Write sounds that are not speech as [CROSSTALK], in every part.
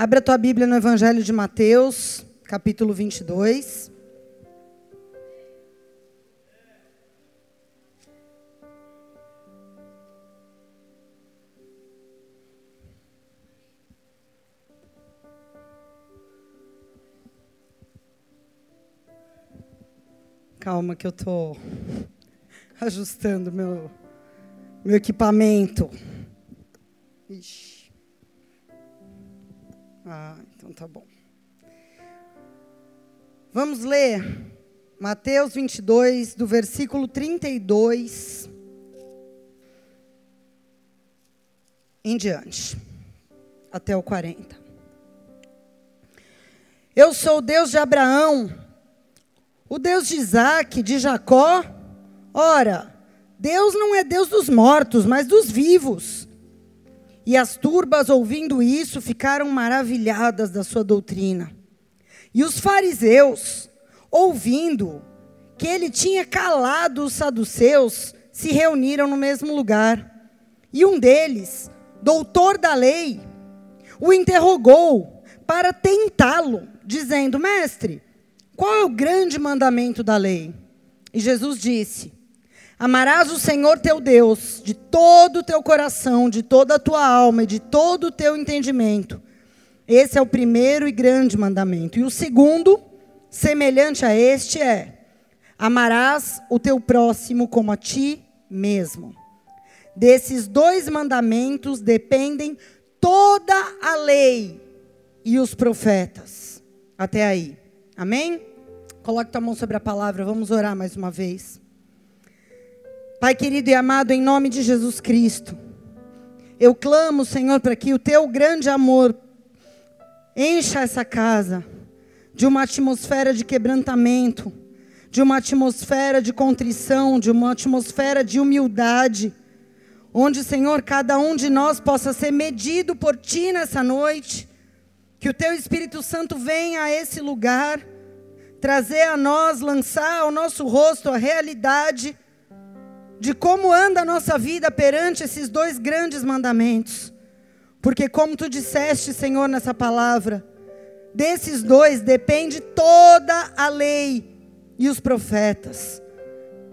Abra a tua Bíblia no Evangelho de Mateus, capítulo 22. Calma que eu estou ajustando meu, meu equipamento. Ixi. Ah, então tá bom. Vamos ler Mateus 22, do versículo 32 em diante, até o 40. Eu sou o Deus de Abraão, o Deus de Isaac, de Jacó. Ora, Deus não é Deus dos mortos, mas dos vivos. E as turbas, ouvindo isso, ficaram maravilhadas da sua doutrina. E os fariseus, ouvindo que ele tinha calado os saduceus, se reuniram no mesmo lugar. E um deles, doutor da lei, o interrogou para tentá-lo, dizendo: Mestre, qual é o grande mandamento da lei? E Jesus disse: Amarás o Senhor teu Deus de todo o teu coração, de toda a tua alma e de todo o teu entendimento. Esse é o primeiro e grande mandamento. E o segundo, semelhante a este, é: Amarás o teu próximo como a ti mesmo. Desses dois mandamentos dependem toda a lei e os profetas. Até aí. Amém? Coloque tua mão sobre a palavra, vamos orar mais uma vez. Pai querido e amado, em nome de Jesus Cristo, eu clamo, Senhor, para que o teu grande amor encha essa casa de uma atmosfera de quebrantamento, de uma atmosfera de contrição, de uma atmosfera de humildade, onde, Senhor, cada um de nós possa ser medido por ti nessa noite, que o teu Espírito Santo venha a esse lugar, trazer a nós, lançar ao nosso rosto a realidade de como anda a nossa vida perante esses dois grandes mandamentos. Porque, como tu disseste, Senhor, nessa palavra, desses dois depende toda a lei e os profetas.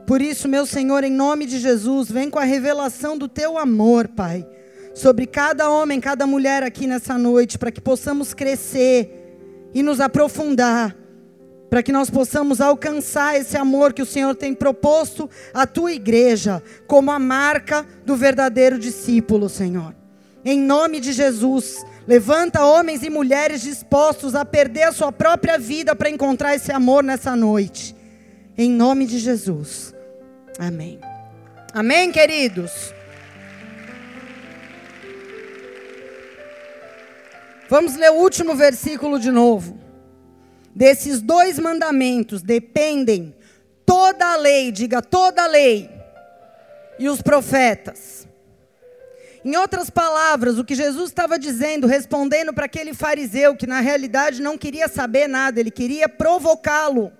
Por isso, meu Senhor, em nome de Jesus, vem com a revelação do teu amor, Pai, sobre cada homem, cada mulher aqui nessa noite, para que possamos crescer e nos aprofundar para que nós possamos alcançar esse amor que o Senhor tem proposto à tua igreja, como a marca do verdadeiro discípulo, Senhor. Em nome de Jesus, levanta homens e mulheres dispostos a perder a sua própria vida para encontrar esse amor nessa noite. Em nome de Jesus. Amém. Amém, queridos. Vamos ler o último versículo de novo. Desses dois mandamentos dependem toda a lei, diga toda a lei, e os profetas. Em outras palavras, o que Jesus estava dizendo, respondendo para aquele fariseu que na realidade não queria saber nada, ele queria provocá-lo.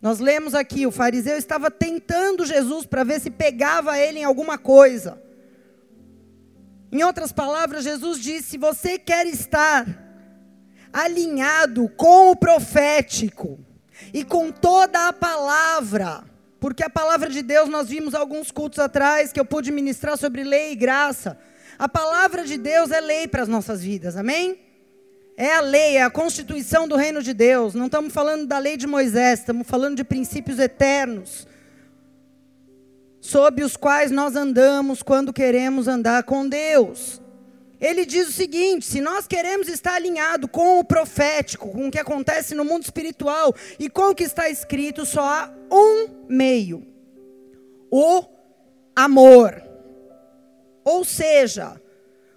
Nós lemos aqui, o fariseu estava tentando Jesus para ver se pegava ele em alguma coisa. Em outras palavras, Jesus disse: se você quer estar alinhado com o profético e com toda a palavra. Porque a palavra de Deus, nós vimos alguns cultos atrás que eu pude ministrar sobre lei e graça. A palavra de Deus é lei para as nossas vidas, amém? É a lei, é a constituição do reino de Deus. Não estamos falando da lei de Moisés, estamos falando de princípios eternos, sob os quais nós andamos quando queremos andar com Deus. Ele diz o seguinte: se nós queremos estar alinhado com o profético, com o que acontece no mundo espiritual e com o que está escrito, só há um meio: o amor. Ou seja,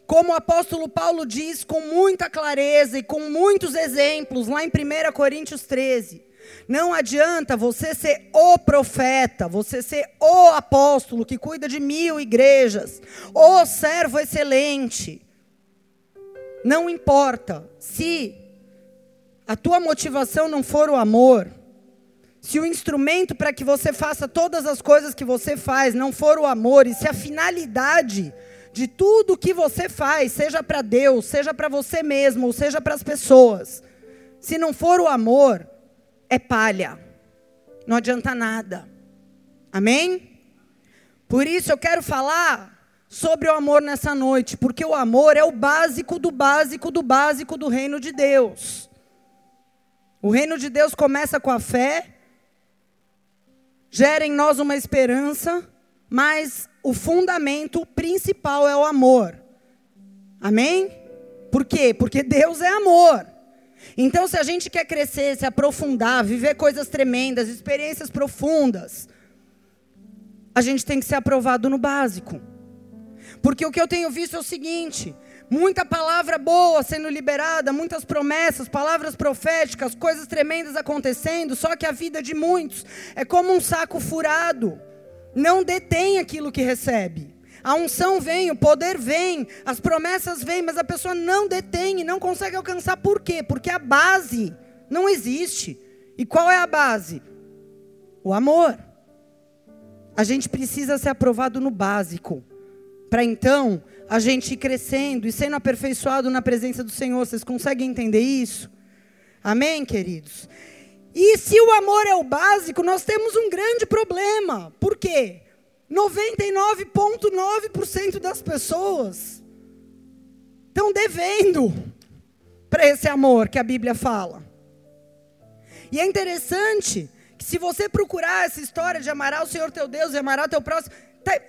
como o apóstolo Paulo diz com muita clareza e com muitos exemplos, lá em 1 Coríntios 13, não adianta você ser o profeta, você ser o apóstolo que cuida de mil igrejas, o servo excelente. Não importa se a tua motivação não for o amor, se o instrumento para que você faça todas as coisas que você faz não for o amor, e se a finalidade de tudo que você faz, seja para Deus, seja para você mesmo, ou seja para as pessoas, se não for o amor, é palha. Não adianta nada. Amém? Por isso eu quero falar sobre o amor nessa noite, porque o amor é o básico do básico do básico do reino de Deus. O reino de Deus começa com a fé, gera em nós uma esperança, mas o fundamento principal é o amor. Amém? Por quê? Porque Deus é amor. Então, se a gente quer crescer, se aprofundar, viver coisas tremendas, experiências profundas, a gente tem que ser aprovado no básico. Porque o que eu tenho visto é o seguinte: muita palavra boa sendo liberada, muitas promessas, palavras proféticas, coisas tremendas acontecendo, só que a vida de muitos é como um saco furado. Não detém aquilo que recebe. A unção vem, o poder vem, as promessas vêm, mas a pessoa não detém e não consegue alcançar. Por quê? Porque a base não existe. E qual é a base? O amor. A gente precisa ser aprovado no básico. Para então a gente ir crescendo e sendo aperfeiçoado na presença do Senhor. Vocês conseguem entender isso? Amém, queridos? E se o amor é o básico, nós temos um grande problema. Por quê? 99,9% das pessoas estão devendo para esse amor que a Bíblia fala. E é interessante que se você procurar essa história de amar o Senhor teu Deus e amar o teu próximo,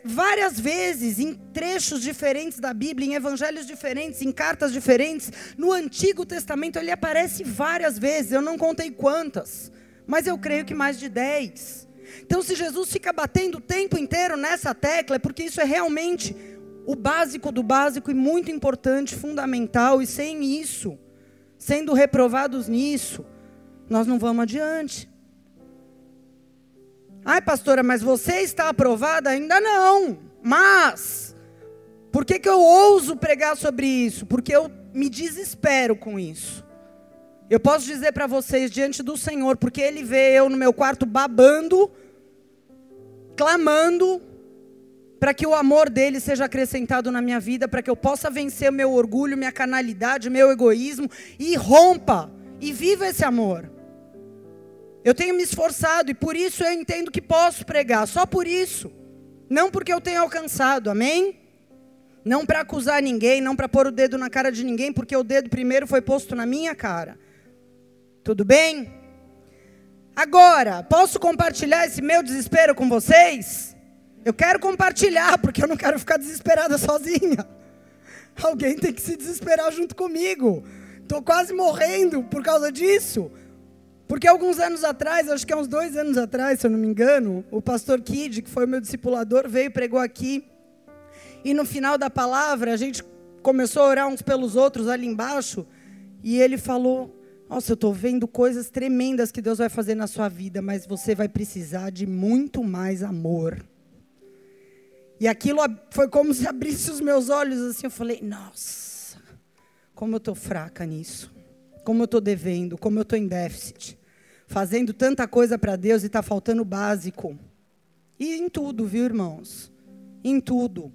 várias vezes em trechos diferentes da Bíblia, em evangelhos diferentes, em cartas diferentes, no Antigo Testamento ele aparece várias vezes, eu não contei quantas, mas eu creio que mais de dez. Então, se Jesus fica batendo o tempo inteiro nessa tecla, é porque isso é realmente o básico do básico e muito importante, fundamental, e sem isso, sendo reprovados nisso, nós não vamos adiante. Ai, pastora, mas você está aprovada? Ainda não. Mas, por que, que eu ouso pregar sobre isso? Porque eu me desespero com isso. Eu posso dizer para vocês diante do Senhor, porque Ele vê eu no meu quarto babando, clamando, para que o amor dele seja acrescentado na minha vida, para que eu possa vencer o meu orgulho, minha canalidade, meu egoísmo e rompa e viva esse amor. Eu tenho me esforçado e por isso eu entendo que posso pregar, só por isso. Não porque eu tenho alcançado, amém? Não para acusar ninguém, não para pôr o dedo na cara de ninguém, porque o dedo primeiro foi posto na minha cara. Tudo bem? Agora, posso compartilhar esse meu desespero com vocês? Eu quero compartilhar, porque eu não quero ficar desesperada sozinha. Alguém tem que se desesperar junto comigo. Estou quase morrendo por causa disso. Porque alguns anos atrás, acho que há uns dois anos atrás, se eu não me engano, o pastor Kid, que foi meu discipulador, veio pregou aqui. E no final da palavra, a gente começou a orar uns pelos outros ali embaixo. E ele falou: nossa, eu estou vendo coisas tremendas que Deus vai fazer na sua vida, mas você vai precisar de muito mais amor. E aquilo foi como se abrisse os meus olhos assim. Eu falei, nossa, como eu estou fraca nisso. Como eu estou devendo, como eu estou em déficit. Fazendo tanta coisa para Deus e está faltando básico. E em tudo, viu, irmãos? Em tudo.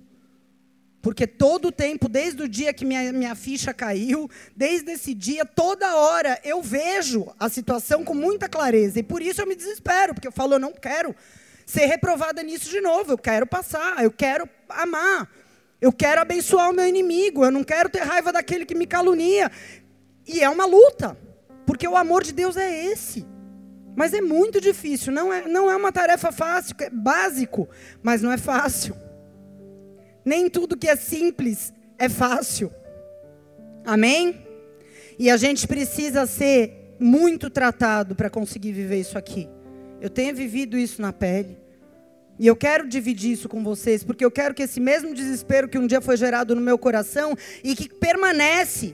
Porque todo o tempo, desde o dia que minha, minha ficha caiu, desde esse dia, toda hora, eu vejo a situação com muita clareza. E por isso eu me desespero, porque eu falo, eu não quero ser reprovada nisso de novo. Eu quero passar, eu quero amar. Eu quero abençoar o meu inimigo. Eu não quero ter raiva daquele que me calunia. E é uma luta, porque o amor de Deus é esse. Mas é muito difícil, não é, não é uma tarefa fácil, é básico, mas não é fácil. Nem tudo que é simples é fácil. Amém? E a gente precisa ser muito tratado para conseguir viver isso aqui. Eu tenho vivido isso na pele. E eu quero dividir isso com vocês, porque eu quero que esse mesmo desespero que um dia foi gerado no meu coração e que permanece,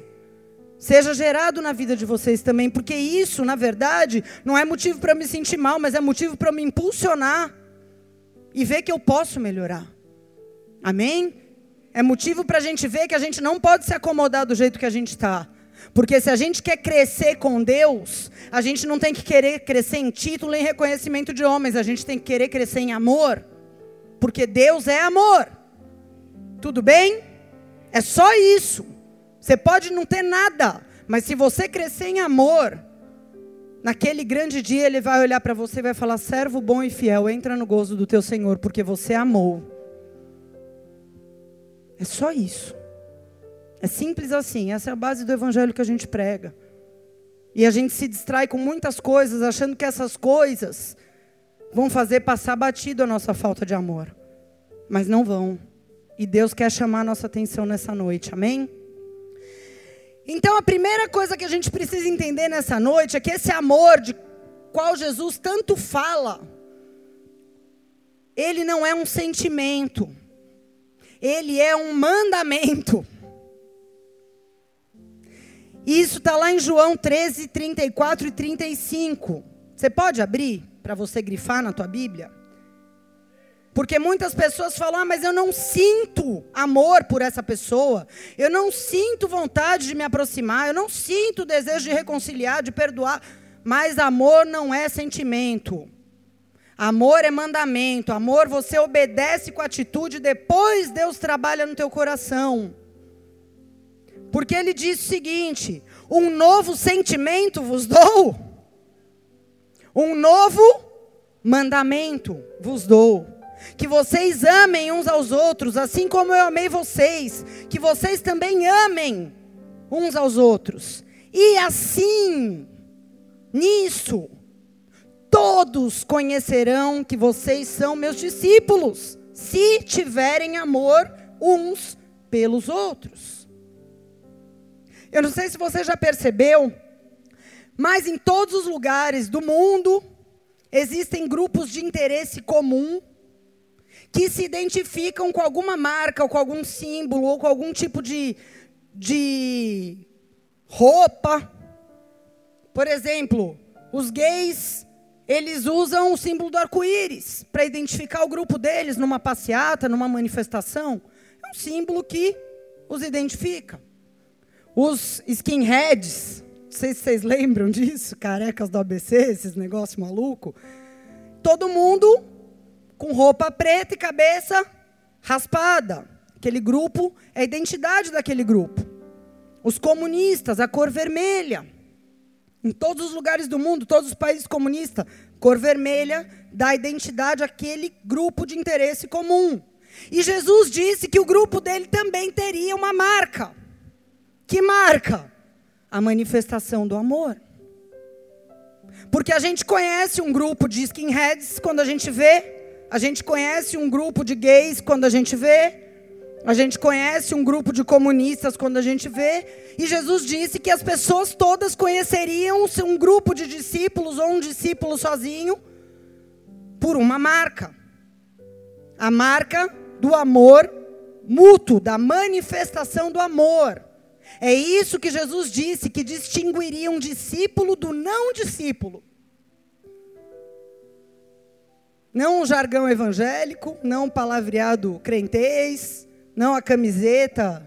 seja gerado na vida de vocês também, porque isso, na verdade, não é motivo para me sentir mal, mas é motivo para me impulsionar e ver que eu posso melhorar. Amém? É motivo para a gente ver que a gente não pode se acomodar do jeito que a gente está. Porque se a gente quer crescer com Deus, a gente não tem que querer crescer em título e reconhecimento de homens, a gente tem que querer crescer em amor. Porque Deus é amor. Tudo bem? É só isso. Você pode não ter nada, mas se você crescer em amor, naquele grande dia ele vai olhar para você e vai falar: servo bom e fiel, entra no gozo do teu Senhor, porque você amou. É só isso. É simples assim. Essa é a base do evangelho que a gente prega. E a gente se distrai com muitas coisas, achando que essas coisas vão fazer passar batido a nossa falta de amor. Mas não vão. E Deus quer chamar a nossa atenção nessa noite, amém? Então a primeira coisa que a gente precisa entender nessa noite é que esse amor de qual Jesus tanto fala, ele não é um sentimento, ele é um mandamento. Isso está lá em João 13, 34 e 35. Você pode abrir para você grifar na tua Bíblia? Porque muitas pessoas falam, ah, mas eu não sinto amor por essa pessoa, eu não sinto vontade de me aproximar, eu não sinto desejo de reconciliar, de perdoar. Mas amor não é sentimento. Amor é mandamento. Amor você obedece com atitude, depois Deus trabalha no teu coração. Porque ele diz o seguinte: um novo sentimento vos dou, um novo mandamento vos dou. Que vocês amem uns aos outros, assim como eu amei vocês. Que vocês também amem uns aos outros. E assim, nisso, todos conhecerão que vocês são meus discípulos, se tiverem amor uns pelos outros. Eu não sei se você já percebeu, mas em todos os lugares do mundo existem grupos de interesse comum que se identificam com alguma marca, ou com algum símbolo, ou com algum tipo de, de roupa. Por exemplo, os gays, eles usam o símbolo do arco-íris para identificar o grupo deles numa passeata, numa manifestação. É um símbolo que os identifica. Os skinheads, não sei se vocês lembram disso, carecas do ABC, esses negócios malucos. Todo mundo com roupa preta e cabeça raspada. Aquele grupo é a identidade daquele grupo. Os comunistas, a cor vermelha. Em todos os lugares do mundo, todos os países comunistas, cor vermelha dá identidade àquele grupo de interesse comum. E Jesus disse que o grupo dele também teria uma marca. Que marca? A manifestação do amor. Porque a gente conhece um grupo de skinheads quando a gente vê, a gente conhece um grupo de gays quando a gente vê, a gente conhece um grupo de comunistas quando a gente vê, e Jesus disse que as pessoas todas conheceriam um grupo de discípulos ou um discípulo sozinho por uma marca. A marca do amor mútuo, da manifestação do amor. É isso que Jesus disse que distinguiria um discípulo do não discípulo. Não o jargão evangélico, não o palavreado crentez, não a camiseta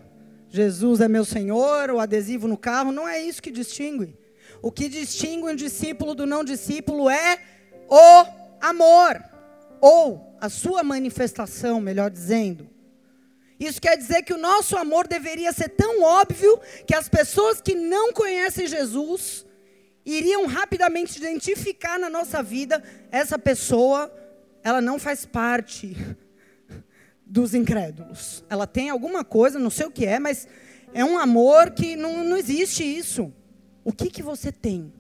Jesus é meu Senhor, o adesivo no carro, não é isso que distingue. O que distingue um discípulo do não discípulo é o amor, ou a sua manifestação, melhor dizendo. Isso quer dizer que o nosso amor deveria ser tão óbvio que as pessoas que não conhecem Jesus iriam rapidamente identificar na nossa vida essa pessoa, ela não faz parte dos incrédulos. Ela tem alguma coisa, não sei o que é, mas é um amor que não, não existe isso. O que, que você tem?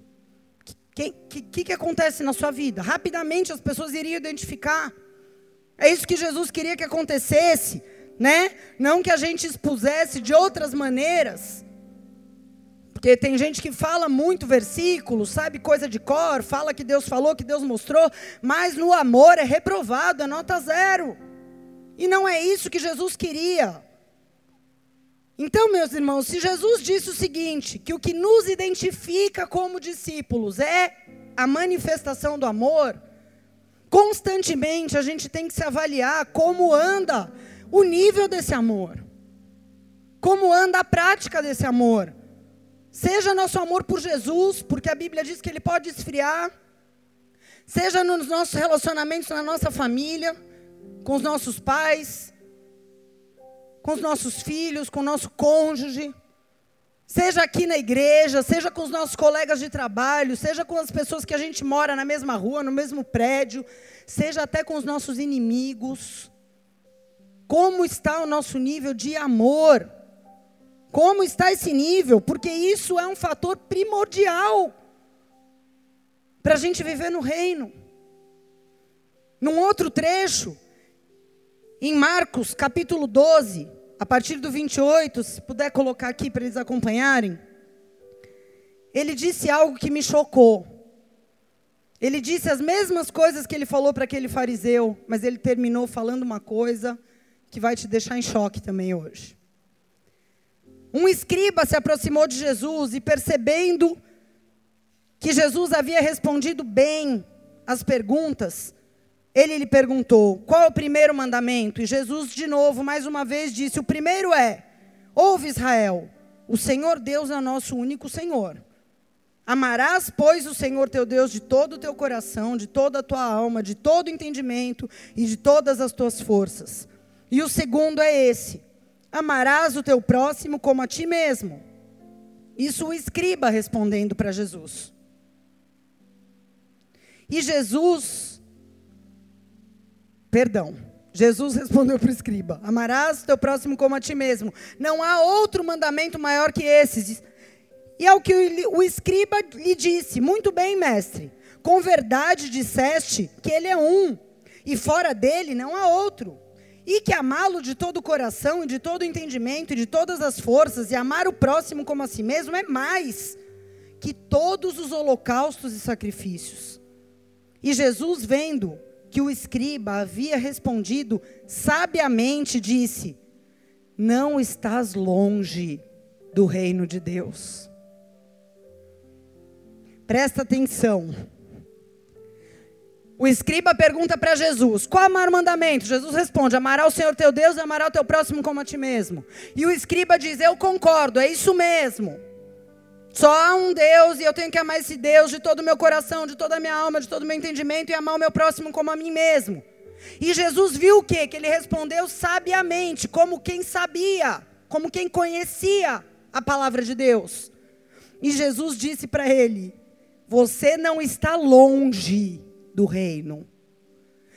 O que, que, que acontece na sua vida? Rapidamente as pessoas iriam identificar. É isso que Jesus queria que acontecesse né? Não que a gente expusesse de outras maneiras. Porque tem gente que fala muito versículo, sabe coisa de cor, fala que Deus falou, que Deus mostrou, mas no amor é reprovado, é nota zero. E não é isso que Jesus queria. Então, meus irmãos, se Jesus disse o seguinte, que o que nos identifica como discípulos é a manifestação do amor, constantemente a gente tem que se avaliar como anda o nível desse amor. Como anda a prática desse amor. Seja nosso amor por Jesus, porque a Bíblia diz que ele pode esfriar. Seja nos nossos relacionamentos na nossa família, com os nossos pais, com os nossos filhos, com o nosso cônjuge, seja aqui na igreja, seja com os nossos colegas de trabalho, seja com as pessoas que a gente mora na mesma rua, no mesmo prédio, seja até com os nossos inimigos. Como está o nosso nível de amor? Como está esse nível? Porque isso é um fator primordial para a gente viver no reino. Num outro trecho, em Marcos, capítulo 12, a partir do 28, se puder colocar aqui para eles acompanharem, ele disse algo que me chocou. Ele disse as mesmas coisas que ele falou para aquele fariseu, mas ele terminou falando uma coisa que vai te deixar em choque também hoje. Um escriba se aproximou de Jesus e, percebendo que Jesus havia respondido bem as perguntas, ele lhe perguntou: qual é o primeiro mandamento? E Jesus, de novo, mais uma vez, disse: o primeiro é: ouve Israel, o Senhor Deus é o nosso único Senhor. Amarás, pois, o Senhor teu Deus de todo o teu coração, de toda a tua alma, de todo o entendimento e de todas as tuas forças. E o segundo é esse: amarás o teu próximo como a ti mesmo. Isso o escriba respondendo para Jesus. E Jesus Perdão. Jesus [LAUGHS] respondeu para o escriba: Amarás o teu próximo como a ti mesmo. Não há outro mandamento maior que esses. E ao que o escriba lhe disse: Muito bem, mestre. Com verdade disseste que ele é um, e fora dele não há outro. E que amá-lo de todo o coração, e de todo o entendimento, e de todas as forças, e amar o próximo como a si mesmo é mais que todos os holocaustos e sacrifícios. E Jesus, vendo que o escriba havia respondido sabiamente, disse: Não estás longe do reino de Deus. Presta atenção. O escriba pergunta para Jesus: qual é o maior mandamento? Jesus responde: amará o Senhor teu Deus e amará o teu próximo como a ti mesmo. E o escriba diz: eu concordo, é isso mesmo. Só há um Deus e eu tenho que amar esse Deus de todo o meu coração, de toda a minha alma, de todo o meu entendimento e amar o meu próximo como a mim mesmo. E Jesus viu o quê? Que ele respondeu sabiamente, como quem sabia, como quem conhecia a palavra de Deus. E Jesus disse para ele: Você não está longe do reino.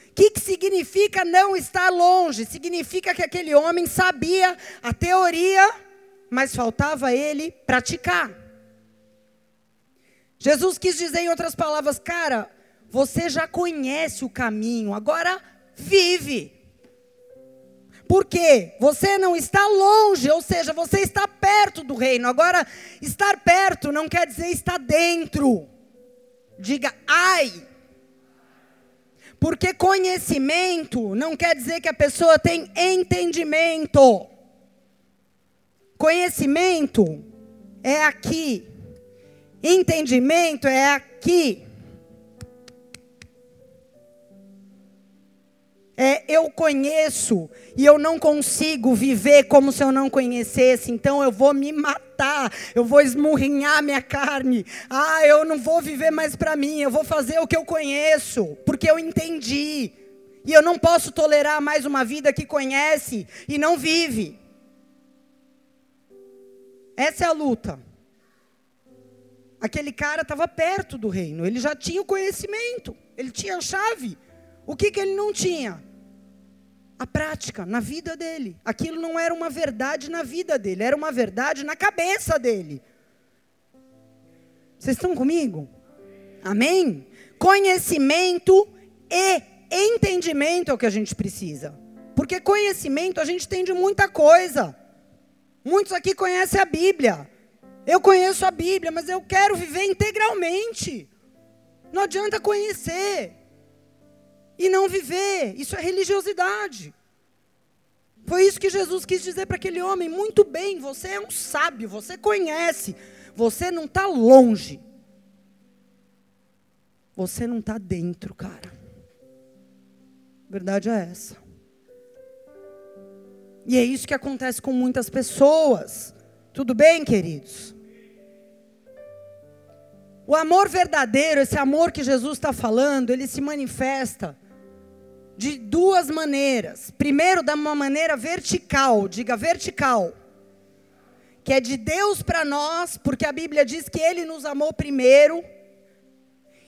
O que, que significa não estar longe? Significa que aquele homem sabia a teoria, mas faltava ele praticar. Jesus quis dizer em outras palavras, cara, você já conhece o caminho, agora vive. Porque você não está longe, ou seja, você está perto do reino. Agora, estar perto não quer dizer estar dentro. Diga ai. Porque conhecimento não quer dizer que a pessoa tem entendimento. Conhecimento é aqui, Entendimento é aqui. É, eu conheço e eu não consigo viver como se eu não conhecesse, então eu vou me matar, eu vou esmurrinhar minha carne. Ah, eu não vou viver mais para mim, eu vou fazer o que eu conheço, porque eu entendi. E eu não posso tolerar mais uma vida que conhece e não vive. Essa é a luta. Aquele cara estava perto do reino, ele já tinha o conhecimento, ele tinha a chave. O que, que ele não tinha? A prática na vida dele. Aquilo não era uma verdade na vida dele, era uma verdade na cabeça dele. Vocês estão comigo? Amém? Conhecimento e entendimento é o que a gente precisa. Porque conhecimento a gente tem de muita coisa. Muitos aqui conhecem a Bíblia. Eu conheço a Bíblia, mas eu quero viver integralmente. Não adianta conhecer e não viver. Isso é religiosidade. Foi isso que Jesus quis dizer para aquele homem. Muito bem, você é um sábio, você conhece, você não está longe. Você não está dentro, cara. A verdade é essa. E é isso que acontece com muitas pessoas. Tudo bem, queridos? O amor verdadeiro, esse amor que Jesus está falando, ele se manifesta de duas maneiras. Primeiro, de uma maneira vertical, diga vertical. Que é de Deus para nós, porque a Bíblia diz que Ele nos amou primeiro.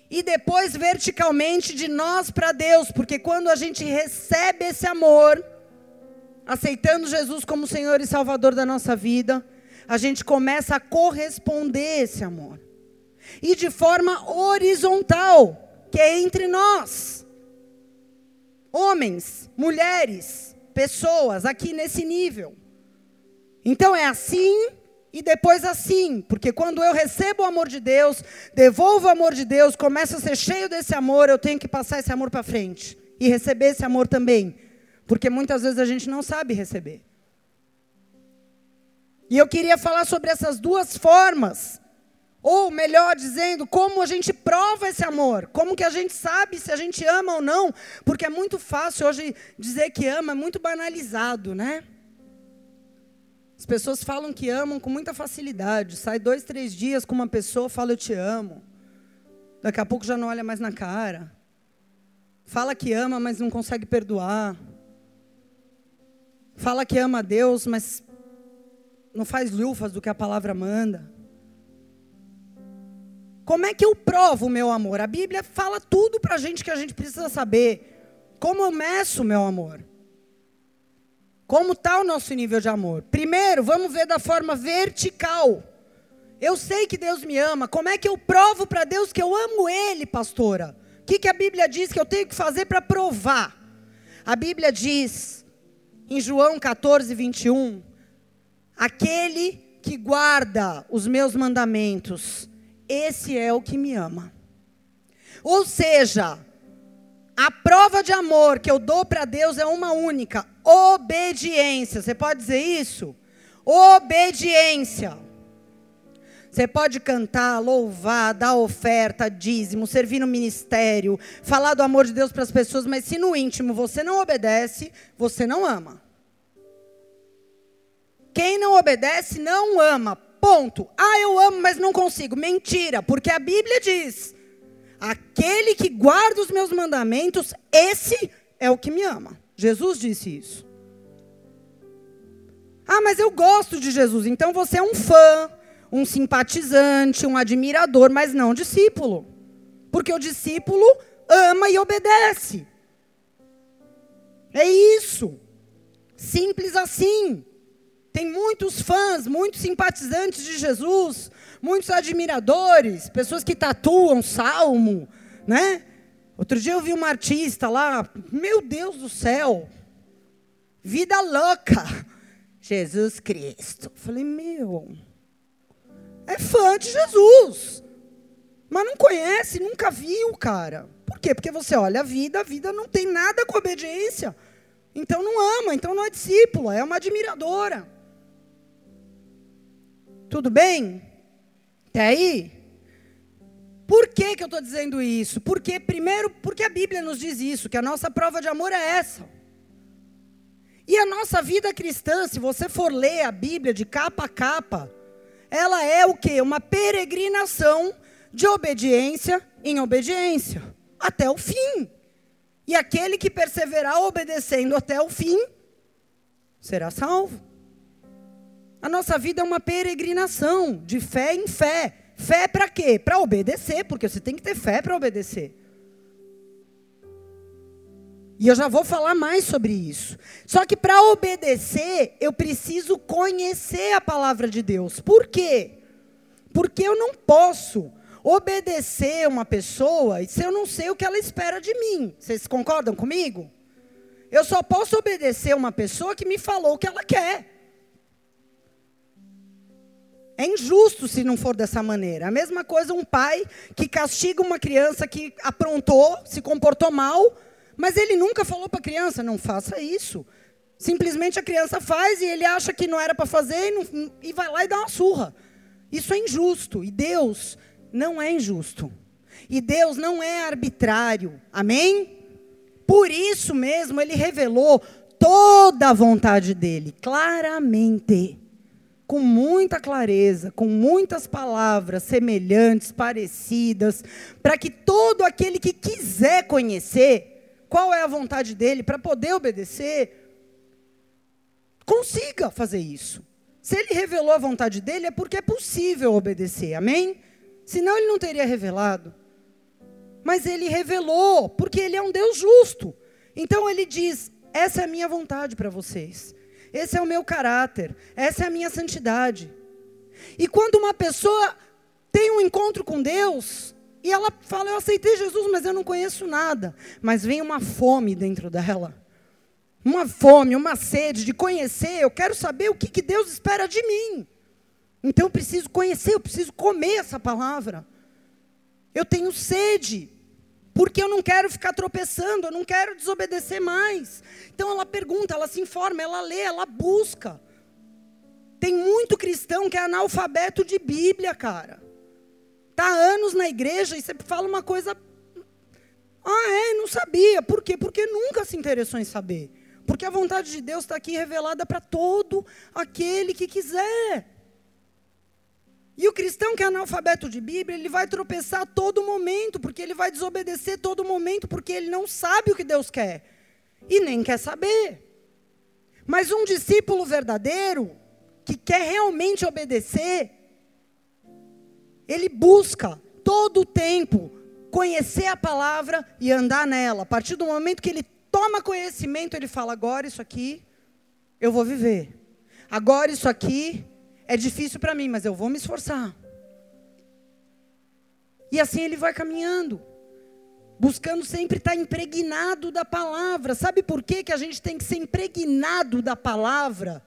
E depois, verticalmente, de nós para Deus, porque quando a gente recebe esse amor, aceitando Jesus como Senhor e Salvador da nossa vida, a gente começa a corresponder esse amor. E de forma horizontal, que é entre nós. Homens, mulheres, pessoas aqui nesse nível. Então é assim e depois assim, porque quando eu recebo o amor de Deus, devolvo o amor de Deus, começo a ser cheio desse amor, eu tenho que passar esse amor para frente e receber esse amor também, porque muitas vezes a gente não sabe receber. E eu queria falar sobre essas duas formas. Ou melhor dizendo, como a gente prova esse amor, como que a gente sabe se a gente ama ou não, porque é muito fácil hoje dizer que ama, é muito banalizado, né? As pessoas falam que amam com muita facilidade, sai dois, três dias com uma pessoa, fala eu te amo, daqui a pouco já não olha mais na cara, fala que ama, mas não consegue perdoar, fala que ama a Deus, mas não faz lufas do que a palavra manda. Como é que eu provo o meu amor? A Bíblia fala tudo para a gente que a gente precisa saber. Como eu meço o meu amor? Como está o nosso nível de amor? Primeiro, vamos ver da forma vertical. Eu sei que Deus me ama. Como é que eu provo para Deus que eu amo Ele, pastora? O que, que a Bíblia diz que eu tenho que fazer para provar? A Bíblia diz, em João 14, 21, Aquele que guarda os meus mandamentos, esse é o que me ama. Ou seja, a prova de amor que eu dou para Deus é uma única: obediência. Você pode dizer isso? Obediência. Você pode cantar, louvar, dar oferta, dízimo, servir no ministério, falar do amor de Deus para as pessoas, mas se no íntimo você não obedece, você não ama. Quem não obedece não ama. Ponto. Ah, eu amo, mas não consigo. Mentira, porque a Bíblia diz: aquele que guarda os meus mandamentos, esse é o que me ama. Jesus disse isso. Ah, mas eu gosto de Jesus. Então você é um fã, um simpatizante, um admirador, mas não discípulo. Porque o discípulo ama e obedece. É isso. Simples assim. Tem muitos fãs, muitos simpatizantes de Jesus, muitos admiradores, pessoas que tatuam salmo, né? Outro dia eu vi uma artista lá, meu Deus do céu, vida louca, [LAUGHS] Jesus Cristo. Falei, meu, é fã de Jesus, mas não conhece, nunca viu, cara. Por quê? Porque você olha a vida, a vida não tem nada com obediência. Então não ama, então não é discípula, é uma admiradora. Tudo bem? Até aí? Por que, que eu estou dizendo isso? Porque, primeiro, porque a Bíblia nos diz isso, que a nossa prova de amor é essa. E a nossa vida cristã, se você for ler a Bíblia de capa a capa, ela é o quê? Uma peregrinação de obediência em obediência, até o fim. E aquele que perseverar obedecendo até o fim, será salvo. A nossa vida é uma peregrinação de fé em fé. Fé para quê? Para obedecer, porque você tem que ter fé para obedecer. E eu já vou falar mais sobre isso. Só que para obedecer, eu preciso conhecer a palavra de Deus. Por quê? Porque eu não posso obedecer uma pessoa se eu não sei o que ela espera de mim. Vocês concordam comigo? Eu só posso obedecer uma pessoa que me falou o que ela quer. É injusto se não for dessa maneira. A mesma coisa um pai que castiga uma criança que aprontou, se comportou mal, mas ele nunca falou para a criança, não faça isso. Simplesmente a criança faz e ele acha que não era para fazer e, não, e vai lá e dá uma surra. Isso é injusto. E Deus não é injusto. E Deus não é arbitrário. Amém? Por isso mesmo ele revelou toda a vontade dele, claramente com muita clareza, com muitas palavras semelhantes, parecidas, para que todo aquele que quiser conhecer qual é a vontade dele para poder obedecer, consiga fazer isso. Se ele revelou a vontade dele, é porque é possível obedecer, amém? Senão ele não teria revelado. Mas ele revelou, porque ele é um Deus justo. Então ele diz: essa é a minha vontade para vocês. Esse é o meu caráter. Essa é a minha santidade. E quando uma pessoa tem um encontro com Deus, e ela fala: Eu aceitei Jesus, mas eu não conheço nada. Mas vem uma fome dentro dela. Uma fome, uma sede de conhecer. Eu quero saber o que, que Deus espera de mim. Então eu preciso conhecer, eu preciso comer essa palavra. Eu tenho sede. Porque eu não quero ficar tropeçando, eu não quero desobedecer mais. Então ela pergunta, ela se informa, ela lê, ela busca. Tem muito cristão que é analfabeto de Bíblia, cara. Há anos na igreja e você fala uma coisa. Ah, é, não sabia. Por quê? Porque nunca se interessou em saber. Porque a vontade de Deus está aqui revelada para todo aquele que quiser. E o cristão que é analfabeto de Bíblia, ele vai tropeçar a todo momento, porque ele vai desobedecer a todo momento, porque ele não sabe o que Deus quer e nem quer saber. Mas um discípulo verdadeiro, que quer realmente obedecer, ele busca todo o tempo conhecer a palavra e andar nela. A partir do momento que ele toma conhecimento, ele fala: agora isso aqui eu vou viver. Agora isso aqui é difícil para mim, mas eu vou me esforçar. E assim ele vai caminhando, buscando sempre estar impregnado da palavra. Sabe por que, que a gente tem que ser impregnado da palavra?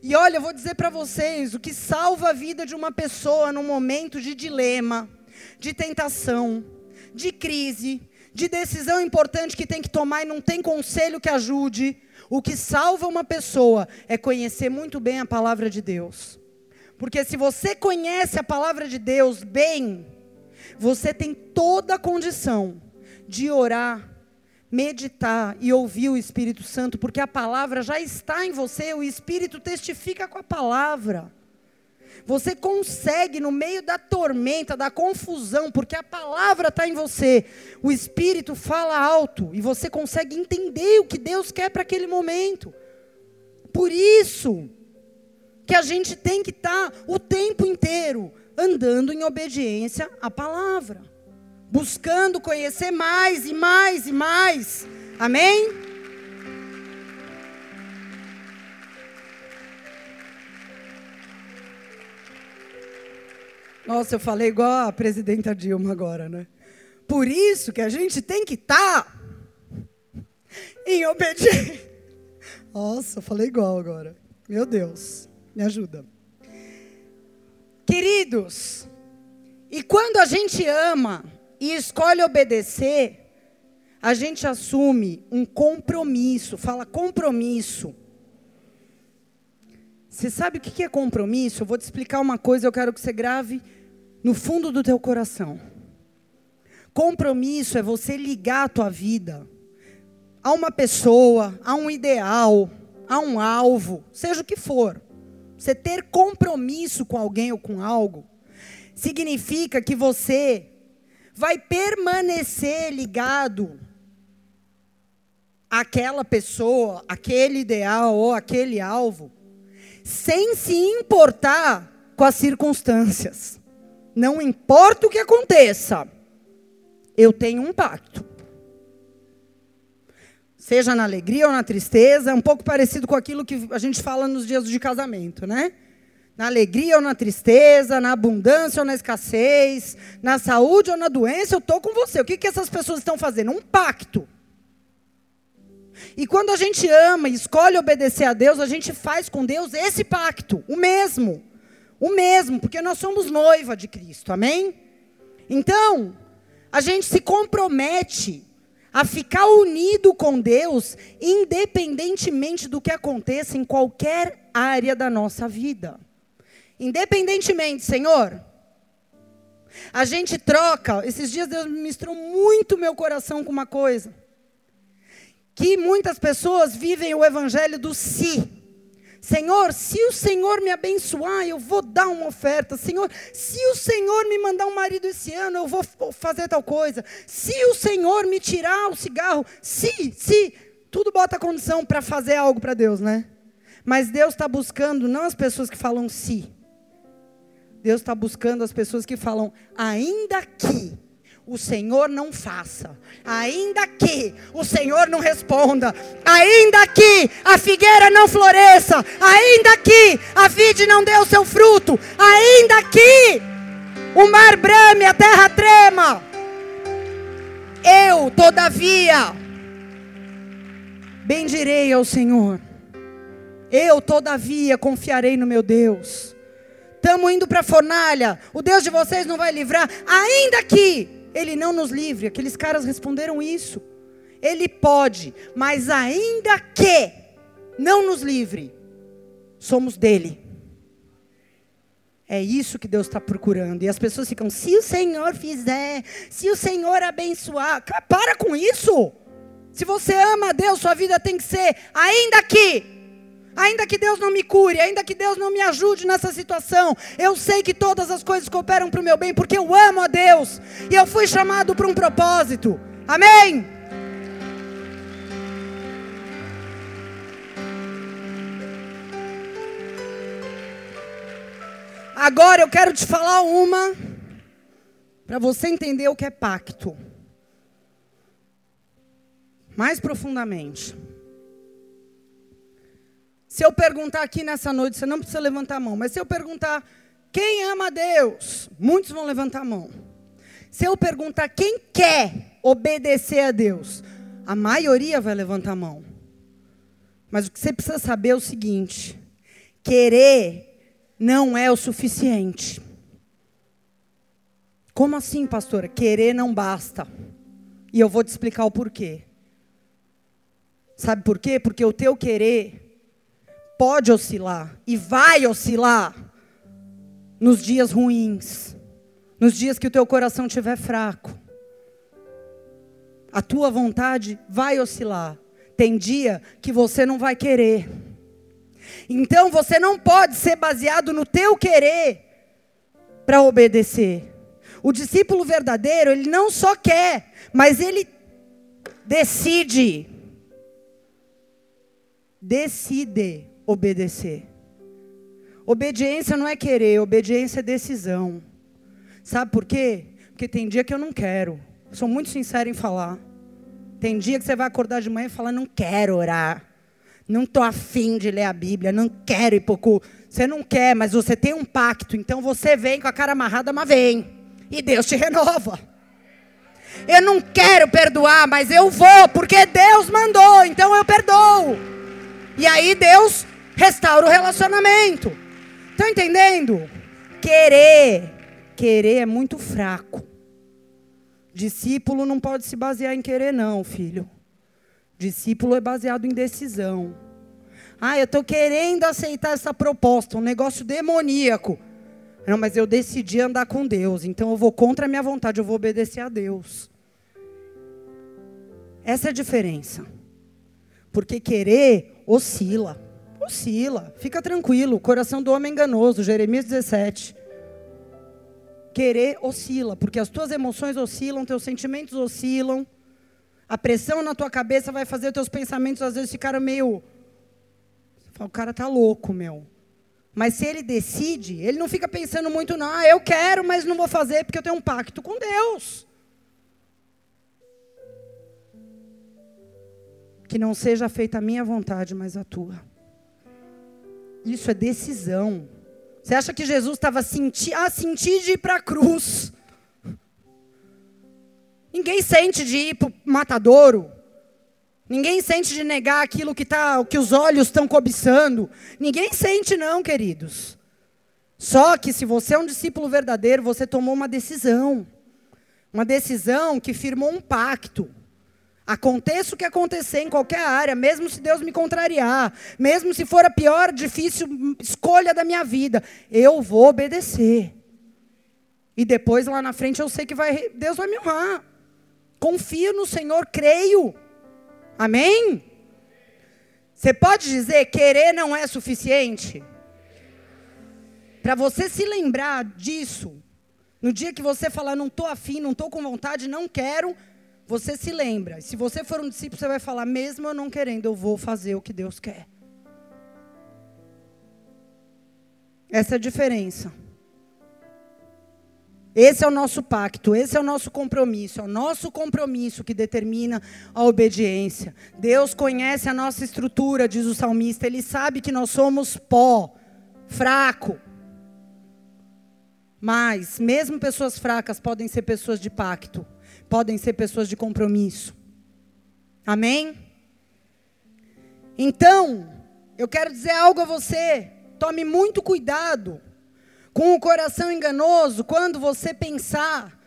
E olha, eu vou dizer para vocês: o que salva a vida de uma pessoa num momento de dilema, de tentação, de crise, de decisão importante que tem que tomar e não tem conselho que ajude, o que salva uma pessoa é conhecer muito bem a palavra de Deus. Porque se você conhece a palavra de Deus bem, você tem toda a condição de orar, meditar e ouvir o Espírito Santo, porque a palavra já está em você, o Espírito testifica com a palavra. Você consegue, no meio da tormenta, da confusão, porque a palavra está em você, o Espírito fala alto e você consegue entender o que Deus quer para aquele momento. Por isso, que a gente tem que estar tá o tempo inteiro andando em obediência à palavra, buscando conhecer mais e mais e mais. Amém? Nossa, eu falei igual a presidenta Dilma agora, né? Por isso que a gente tem que estar tá em obediência. [LAUGHS] Nossa, eu falei igual agora. Meu Deus. Me ajuda. Queridos, e quando a gente ama e escolhe obedecer, a gente assume um compromisso, fala compromisso. Você sabe o que é compromisso? Eu vou te explicar uma coisa, eu quero que você grave no fundo do teu coração. Compromisso é você ligar a tua vida a uma pessoa, a um ideal, a um alvo, seja o que for. Você ter compromisso com alguém ou com algo, significa que você vai permanecer ligado àquela pessoa, aquele ideal ou aquele alvo, sem se importar com as circunstâncias. Não importa o que aconteça, eu tenho um pacto seja na alegria ou na tristeza, é um pouco parecido com aquilo que a gente fala nos dias de casamento, né? Na alegria ou na tristeza, na abundância ou na escassez, na saúde ou na doença, eu estou com você. O que, que essas pessoas estão fazendo? Um pacto. E quando a gente ama e escolhe obedecer a Deus, a gente faz com Deus esse pacto, o mesmo. O mesmo, porque nós somos noiva de Cristo, amém? Então, a gente se compromete a ficar unido com Deus, independentemente do que aconteça em qualquer área da nossa vida. Independentemente, Senhor. A gente troca. Esses dias Deus ministrou muito meu coração com uma coisa. Que muitas pessoas vivem o evangelho do si. Senhor, se o Senhor me abençoar, eu vou dar uma oferta. Senhor, se o Senhor me mandar um marido esse ano, eu vou fazer tal coisa. Se o Senhor me tirar o cigarro, se, se, tudo bota condição para fazer algo para Deus, né? Mas Deus está buscando não as pessoas que falam se. Deus está buscando as pessoas que falam ainda que o Senhor não faça, ainda que o Senhor não responda, ainda que a figueira não floresça, ainda que a vide não dê o seu fruto, ainda que o mar brame, a terra trema, eu, todavia, bendirei ao Senhor, eu, todavia, confiarei no meu Deus. Estamos indo para a fornalha, o Deus de vocês não vai livrar, ainda que ele não nos livre. Aqueles caras responderam isso. Ele pode, mas ainda que não nos livre, somos dele. É isso que Deus está procurando. E as pessoas ficam, se o Senhor fizer, se o Senhor abençoar. Para com isso. Se você ama a Deus, sua vida tem que ser, ainda que Ainda que Deus não me cure, ainda que Deus não me ajude nessa situação, eu sei que todas as coisas cooperam para o meu bem, porque eu amo a Deus e eu fui chamado para um propósito. Amém? Agora eu quero te falar uma, para você entender o que é pacto, mais profundamente. Se eu perguntar aqui nessa noite, você não precisa levantar a mão, mas se eu perguntar quem ama Deus, muitos vão levantar a mão. Se eu perguntar quem quer obedecer a Deus, a maioria vai levantar a mão. Mas o que você precisa saber é o seguinte: querer não é o suficiente. Como assim, pastora? Querer não basta. E eu vou te explicar o porquê. Sabe por quê? Porque o teu querer pode oscilar e vai oscilar nos dias ruins, nos dias que o teu coração estiver fraco. A tua vontade vai oscilar. Tem dia que você não vai querer. Então você não pode ser baseado no teu querer para obedecer. O discípulo verdadeiro, ele não só quer, mas ele decide. Decide obedecer. Obediência não é querer, obediência é decisão. Sabe por quê? Porque tem dia que eu não quero. Sou muito sincero em falar. Tem dia que você vai acordar de manhã e falar: não quero orar. Não estou afim de ler a Bíblia, não quero ir pouco. Você não quer, mas você tem um pacto. Então você vem com a cara amarrada, mas vem. E Deus te renova. Eu não quero perdoar, mas eu vou, porque Deus mandou, então eu perdoo. E aí Deus restaura o relacionamento. Estão entendendo? Querer, querer é muito fraco. Discípulo não pode se basear em querer, não, filho. Discípulo é baseado em decisão. Ah, eu estou querendo aceitar essa proposta, um negócio demoníaco. Não, mas eu decidi andar com Deus, então eu vou contra a minha vontade, eu vou obedecer a Deus. Essa é a diferença. Porque querer oscila. Oscila, fica tranquilo. O coração do homem é enganoso, Jeremias 17. Querer oscila, porque as tuas emoções oscilam, teus sentimentos oscilam. A pressão na tua cabeça vai fazer os teus pensamentos às vezes ficarem meio. O cara tá louco, meu. Mas se ele decide, ele não fica pensando muito, não, eu quero, mas não vou fazer porque eu tenho um pacto com Deus. Que não seja feita a minha vontade, mas a tua. Isso é decisão. Você acha que Jesus estava sentindo, ah, senti de ir para a cruz. Ninguém sente de ir para o matadouro. Ninguém sente de negar aquilo que, tá, que os olhos estão cobiçando. Ninguém sente, não, queridos. Só que se você é um discípulo verdadeiro, você tomou uma decisão. Uma decisão que firmou um pacto. Aconteça o que acontecer em qualquer área, mesmo se Deus me contrariar, mesmo se for a pior, difícil escolha da minha vida, eu vou obedecer. E depois lá na frente eu sei que vai, Deus vai me honrar. Confio no Senhor, creio. Amém? Você pode dizer querer não é suficiente? Para você se lembrar disso, no dia que você falar não estou afim, não estou com vontade, não quero, você se lembra. Se você for um discípulo, você vai falar, mesmo eu não querendo, eu vou fazer o que Deus quer. Essa é a diferença. Esse é o nosso pacto, esse é o nosso compromisso, é o nosso compromisso que determina a obediência. Deus conhece a nossa estrutura, diz o salmista, ele sabe que nós somos pó, fraco. Mas, mesmo pessoas fracas podem ser pessoas de pacto, podem ser pessoas de compromisso. Amém? Então, eu quero dizer algo a você, tome muito cuidado com o coração enganoso quando você pensar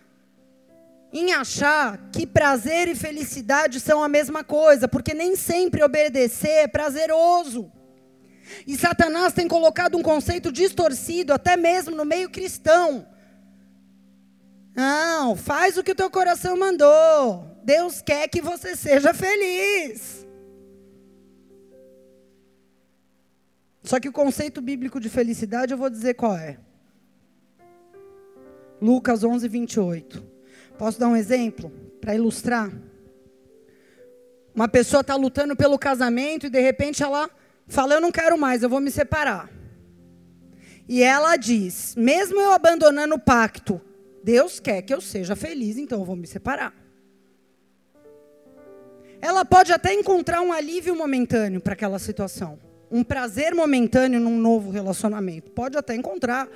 em achar que prazer e felicidade são a mesma coisa, porque nem sempre obedecer é prazeroso. E Satanás tem colocado um conceito distorcido, até mesmo no meio cristão. Não, faz o que o teu coração mandou. Deus quer que você seja feliz. Só que o conceito bíblico de felicidade eu vou dizer qual é. Lucas 11, 28. Posso dar um exemplo para ilustrar? Uma pessoa está lutando pelo casamento e de repente ela fala: Eu não quero mais, eu vou me separar. E ela diz: Mesmo eu abandonando o pacto, Deus quer que eu seja feliz, então eu vou me separar. Ela pode até encontrar um alívio momentâneo para aquela situação, um prazer momentâneo num novo relacionamento. Pode até encontrar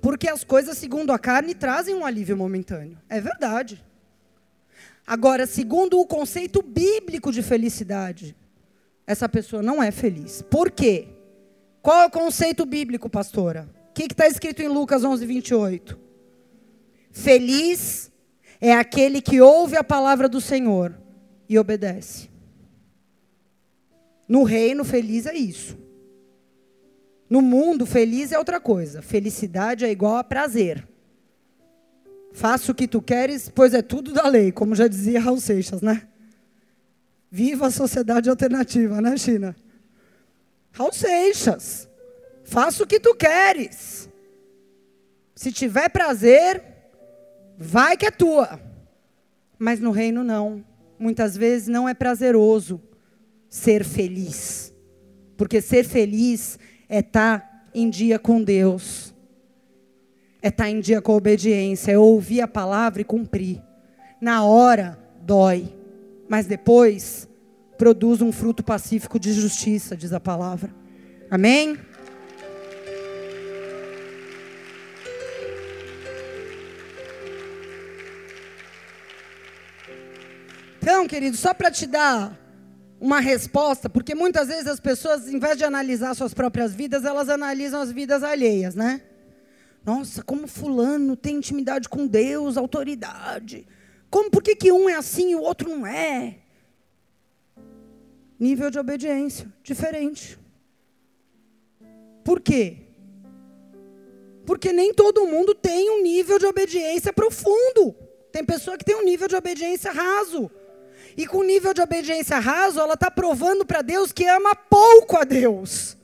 porque as coisas, segundo a carne, trazem um alívio momentâneo. É verdade. Agora, segundo o conceito bíblico de felicidade, essa pessoa não é feliz. Por quê? Qual é o conceito bíblico, pastora? O que está escrito em Lucas 11, 28? Feliz é aquele que ouve a palavra do Senhor e obedece. No reino, feliz é isso. No mundo, feliz é outra coisa. Felicidade é igual a prazer. Faça o que tu queres, pois é tudo da lei, como já dizia Raul Seixas, né? Viva a sociedade alternativa, né, China? Raul Seixas. Faça o que tu queres. Se tiver prazer, vai que é tua. Mas no reino não. Muitas vezes não é prazeroso ser feliz. Porque ser feliz é estar tá em dia com Deus, é estar tá em dia com a obediência, é ouvir a palavra e cumprir. Na hora, dói, mas depois produz um fruto pacífico de justiça, diz a palavra. Amém? Então, querido, só para te dar uma resposta, porque muitas vezes as pessoas, em vez de analisar suas próprias vidas, elas analisam as vidas alheias, né? Nossa, como fulano tem intimidade com Deus, autoridade. Como, por que, que um é assim e o outro não é? Nível de obediência, diferente. Por quê? Porque nem todo mundo tem um nível de obediência profundo. Tem pessoa que tem um nível de obediência raso. E com nível de obediência raso, ela está provando para Deus que ama pouco a Deus.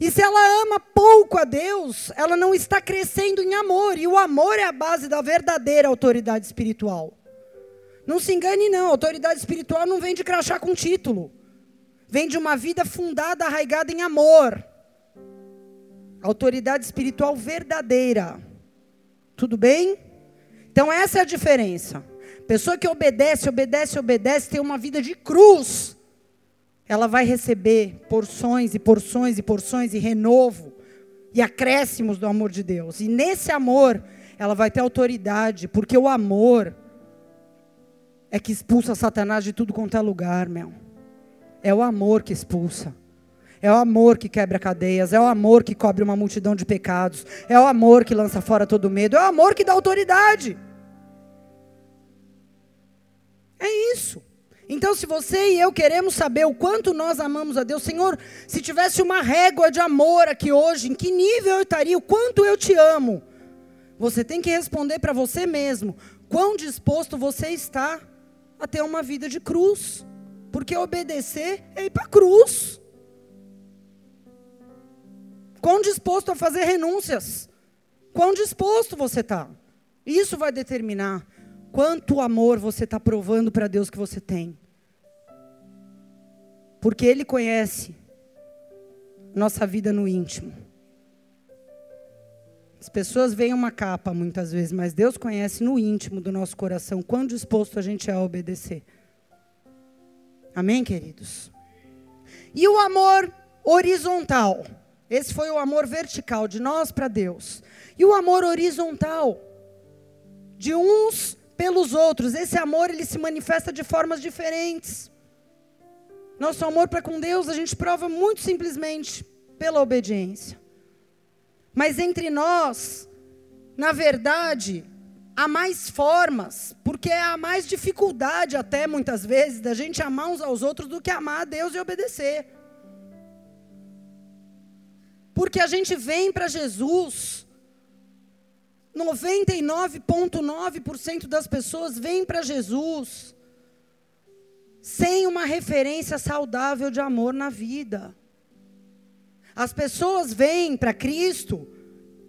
E se ela ama pouco a Deus, ela não está crescendo em amor. E o amor é a base da verdadeira autoridade espiritual. Não se engane, não. Autoridade espiritual não vem de crachá com título. Vem de uma vida fundada, arraigada em amor. Autoridade espiritual verdadeira. Tudo bem? Então, essa é a diferença. Pessoa que obedece, obedece, obedece, tem uma vida de cruz. Ela vai receber porções e porções e porções e renovo e acréscimos do amor de Deus. E nesse amor, ela vai ter autoridade, porque o amor é que expulsa Satanás de tudo quanto é lugar, meu. É o amor que expulsa. É o amor que quebra cadeias, é o amor que cobre uma multidão de pecados, é o amor que lança fora todo medo, é o amor que dá autoridade. É isso. Então, se você e eu queremos saber o quanto nós amamos a Deus, Senhor, se tivesse uma régua de amor aqui hoje, em que nível eu estaria, o quanto eu te amo? Você tem que responder para você mesmo: quão disposto você está a ter uma vida de cruz, Porque obedecer é ir para a cruz. Quão disposto a fazer renúncias? Quão disposto você está? Isso vai determinar quanto amor você está provando para Deus que você tem. Porque Ele conhece nossa vida no íntimo. As pessoas veem uma capa muitas vezes, mas Deus conhece no íntimo do nosso coração quão disposto a gente é a obedecer. Amém, queridos? E o amor horizontal? Esse foi o amor vertical, de nós para Deus. E o amor horizontal? De uns pelos outros. Esse amor, ele se manifesta de formas diferentes. Nosso amor para com Deus, a gente prova muito simplesmente pela obediência. Mas entre nós, na verdade, há mais formas, porque há mais dificuldade até muitas vezes da gente amar uns aos outros do que amar a Deus e obedecer. Porque a gente vem para Jesus 99,9% das pessoas vêm para Jesus sem uma referência saudável de amor na vida. As pessoas vêm para Cristo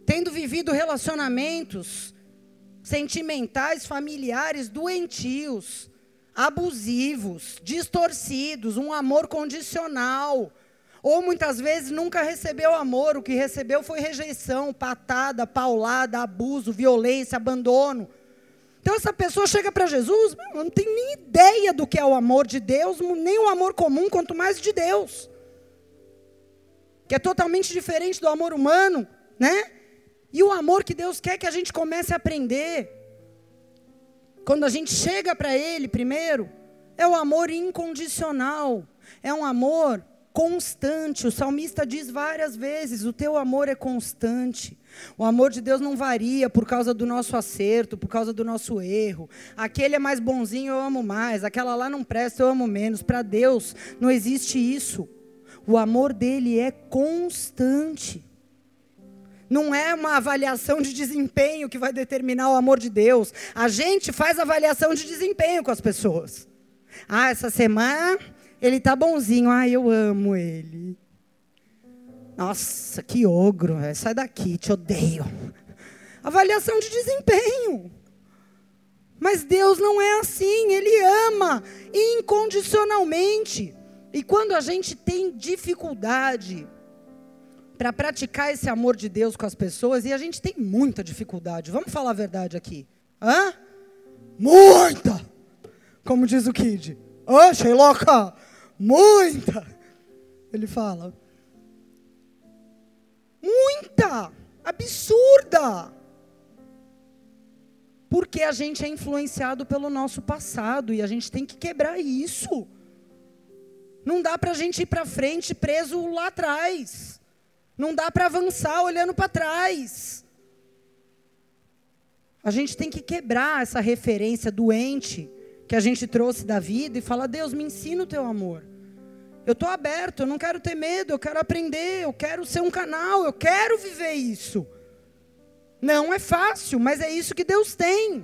tendo vivido relacionamentos sentimentais, familiares, doentios, abusivos, distorcidos, um amor condicional, ou muitas vezes nunca recebeu amor, o que recebeu foi rejeição, patada, paulada, abuso, violência, abandono. Então essa pessoa chega para Jesus, não tem nem ideia do que é o amor de Deus, nem o amor comum, quanto mais de Deus. Que é totalmente diferente do amor humano, né? E o amor que Deus quer que a gente comece a aprender. Quando a gente chega para Ele primeiro, é o amor incondicional. É um amor constante. O salmista diz várias vezes: o teu amor é constante. O amor de Deus não varia por causa do nosso acerto, por causa do nosso erro. Aquele é mais bonzinho, eu amo mais. Aquela lá não presta, eu amo menos. Para Deus não existe isso. O amor dele é constante. Não é uma avaliação de desempenho que vai determinar o amor de Deus. A gente faz avaliação de desempenho com as pessoas. Ah, essa semana ele tá bonzinho. Ah, eu amo ele. Nossa, que ogro. Sai daqui, te odeio. Avaliação de desempenho. Mas Deus não é assim. Ele ama incondicionalmente. E quando a gente tem dificuldade para praticar esse amor de Deus com as pessoas, e a gente tem muita dificuldade, vamos falar a verdade aqui. Hã? Muita! Como diz o Kid. Ô, Sherlock, Muita. Ele fala. Muita. Absurda. Porque a gente é influenciado pelo nosso passado e a gente tem que quebrar isso. Não dá para a gente ir para frente preso lá atrás. Não dá para avançar olhando para trás. A gente tem que quebrar essa referência doente que a gente trouxe da vida e falar: Deus, me ensina o teu amor. Eu estou aberto, eu não quero ter medo, eu quero aprender, eu quero ser um canal, eu quero viver isso. Não é fácil, mas é isso que Deus tem.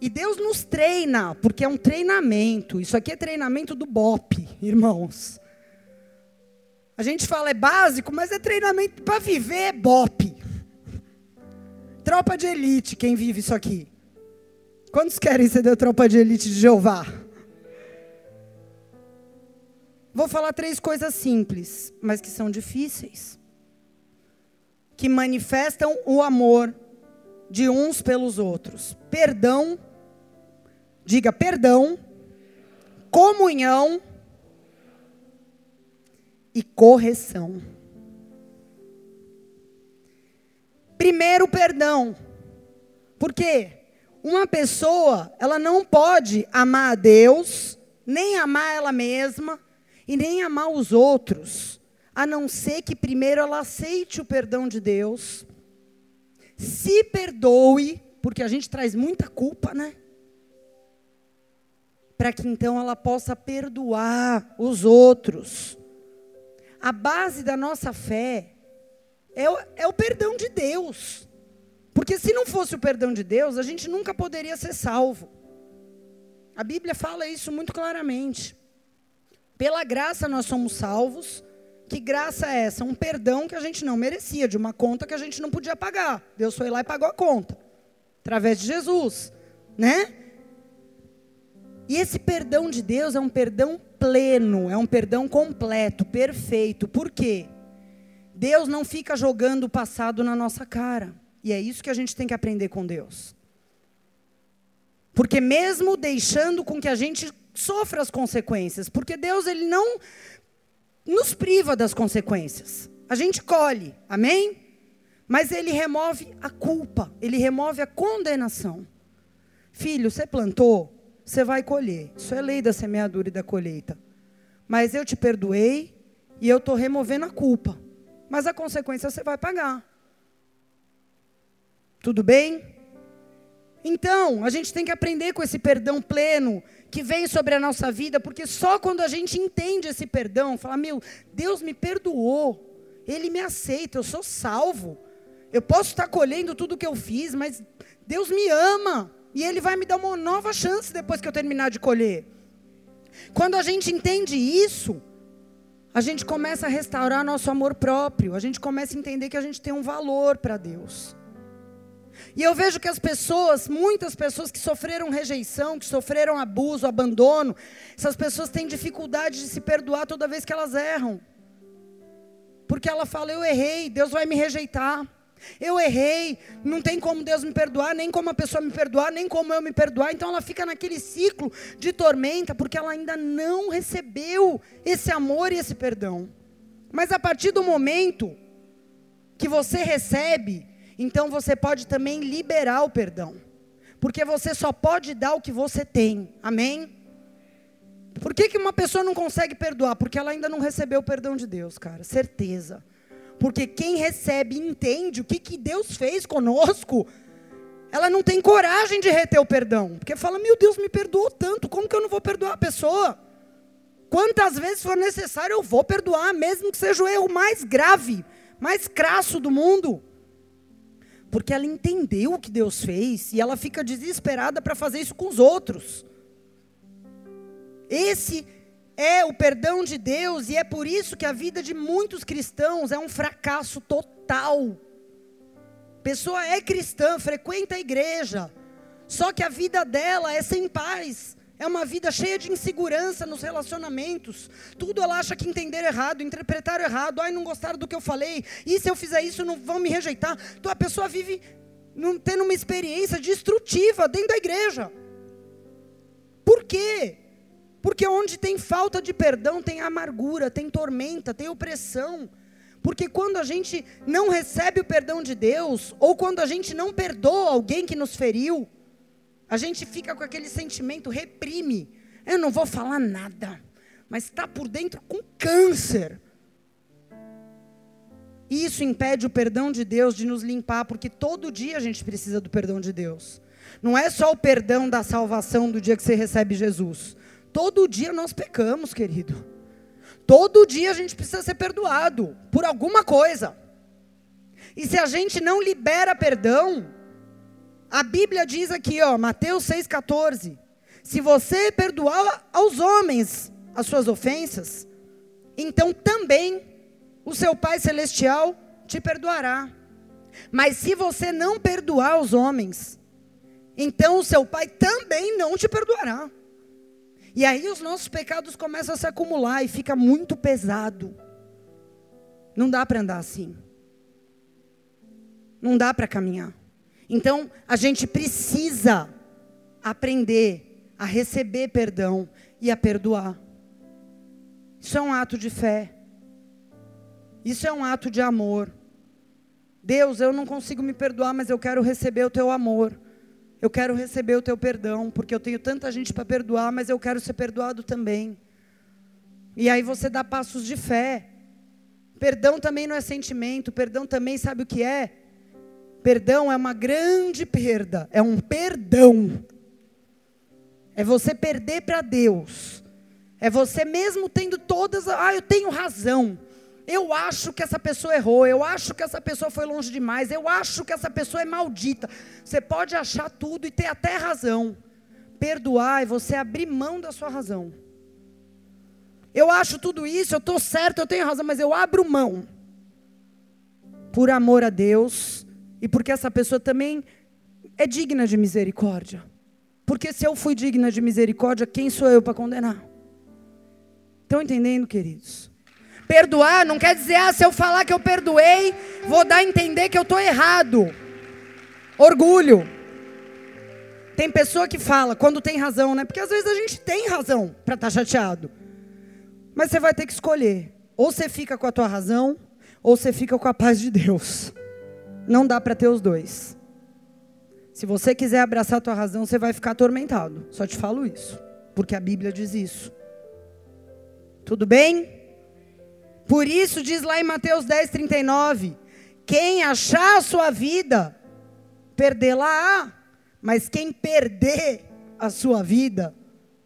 E Deus nos treina, porque é um treinamento. Isso aqui é treinamento do BOP, irmãos. A gente fala é básico, mas é treinamento para viver é BOP. Tropa de elite, quem vive isso aqui? Quantos querem ser da tropa de elite de Jeová? Vou falar três coisas simples, mas que são difíceis. Que manifestam o amor de uns pelos outros. Perdão, diga perdão, comunhão e correção. Primeiro, perdão. Por quê? Uma pessoa, ela não pode amar a Deus, nem amar ela mesma, e nem amar os outros, a não ser que primeiro ela aceite o perdão de Deus, se perdoe, porque a gente traz muita culpa, né? Para que então ela possa perdoar os outros. A base da nossa fé é o, é o perdão de Deus. Porque se não fosse o perdão de Deus, a gente nunca poderia ser salvo. A Bíblia fala isso muito claramente. Pela graça nós somos salvos. Que graça é essa? Um perdão que a gente não merecia, de uma conta que a gente não podia pagar. Deus foi lá e pagou a conta, através de Jesus, né? E esse perdão de Deus é um perdão pleno, é um perdão completo, perfeito. Por quê? Deus não fica jogando o passado na nossa cara. E é isso que a gente tem que aprender com Deus. Porque mesmo deixando com que a gente sofra as consequências, porque Deus ele não nos priva das consequências. A gente colhe, amém? Mas ele remove a culpa, ele remove a condenação. Filho, você plantou, você vai colher. Isso é lei da semeadura e da colheita. Mas eu te perdoei e eu estou removendo a culpa. Mas a consequência você vai pagar. Tudo bem? Então, a gente tem que aprender com esse perdão pleno que vem sobre a nossa vida, porque só quando a gente entende esse perdão, fala: meu, Deus me perdoou, Ele me aceita, eu sou salvo. Eu posso estar colhendo tudo que eu fiz, mas Deus me ama e Ele vai me dar uma nova chance depois que eu terminar de colher. Quando a gente entende isso, a gente começa a restaurar nosso amor próprio, a gente começa a entender que a gente tem um valor para Deus. E eu vejo que as pessoas, muitas pessoas que sofreram rejeição, que sofreram abuso, abandono, essas pessoas têm dificuldade de se perdoar toda vez que elas erram. Porque ela fala: Eu errei, Deus vai me rejeitar. Eu errei, não tem como Deus me perdoar, nem como a pessoa me perdoar, nem como eu me perdoar. Então ela fica naquele ciclo de tormenta, porque ela ainda não recebeu esse amor e esse perdão. Mas a partir do momento que você recebe, então você pode também liberar o perdão. Porque você só pode dar o que você tem. Amém? Por que, que uma pessoa não consegue perdoar? Porque ela ainda não recebeu o perdão de Deus, cara. Certeza. Porque quem recebe entende o que, que Deus fez conosco, ela não tem coragem de reter o perdão. Porque fala, meu Deus, me perdoou tanto, como que eu não vou perdoar a pessoa? Quantas vezes for necessário, eu vou perdoar, mesmo que seja o erro mais grave, mais crasso do mundo porque ela entendeu o que Deus fez e ela fica desesperada para fazer isso com os outros. Esse é o perdão de Deus e é por isso que a vida de muitos cristãos é um fracasso total. Pessoa é cristã, frequenta a igreja, só que a vida dela é sem paz. É uma vida cheia de insegurança nos relacionamentos. Tudo ela acha que entenderam errado, interpretaram errado. Ai, não gostaram do que eu falei. E se eu fizer isso, não vão me rejeitar. Então a pessoa vive tendo uma experiência destrutiva dentro da igreja. Por quê? Porque onde tem falta de perdão, tem amargura, tem tormenta, tem opressão. Porque quando a gente não recebe o perdão de Deus, ou quando a gente não perdoa alguém que nos feriu, a gente fica com aquele sentimento, reprime. Eu não vou falar nada, mas está por dentro com câncer. Isso impede o perdão de Deus de nos limpar, porque todo dia a gente precisa do perdão de Deus. Não é só o perdão da salvação do dia que você recebe Jesus. Todo dia nós pecamos, querido. Todo dia a gente precisa ser perdoado por alguma coisa. E se a gente não libera perdão, a Bíblia diz aqui, ó, Mateus 6,14: Se você perdoar aos homens as suas ofensas, então também o seu Pai Celestial te perdoará. Mas se você não perdoar os homens, então o seu Pai também não te perdoará. E aí os nossos pecados começam a se acumular e fica muito pesado. Não dá para andar assim. Não dá para caminhar. Então, a gente precisa aprender a receber perdão e a perdoar. Isso é um ato de fé. Isso é um ato de amor. Deus, eu não consigo me perdoar, mas eu quero receber o teu amor. Eu quero receber o teu perdão, porque eu tenho tanta gente para perdoar, mas eu quero ser perdoado também. E aí você dá passos de fé. Perdão também não é sentimento, perdão também sabe o que é? Perdão é uma grande perda, é um perdão. É você perder para Deus. É você mesmo tendo todas, ah, eu tenho razão. Eu acho que essa pessoa errou, eu acho que essa pessoa foi longe demais, eu acho que essa pessoa é maldita. Você pode achar tudo e ter até razão. Perdoar é você abrir mão da sua razão. Eu acho tudo isso, eu estou certo, eu tenho razão, mas eu abro mão. Por amor a Deus e porque essa pessoa também é digna de misericórdia. Porque se eu fui digna de misericórdia, quem sou eu para condenar? Estão entendendo, queridos? Perdoar não quer dizer, ah, se eu falar que eu perdoei, vou dar a entender que eu estou errado. Orgulho. Tem pessoa que fala quando tem razão, né? Porque às vezes a gente tem razão para estar tá chateado. Mas você vai ter que escolher. Ou você fica com a tua razão, ou você fica com a paz de Deus. Não dá para ter os dois. Se você quiser abraçar a tua razão, você vai ficar atormentado. Só te falo isso, porque a Bíblia diz isso. Tudo bem? Por isso diz lá em Mateus 10:39, quem achar a sua vida, perdê-la-á, mas quem perder a sua vida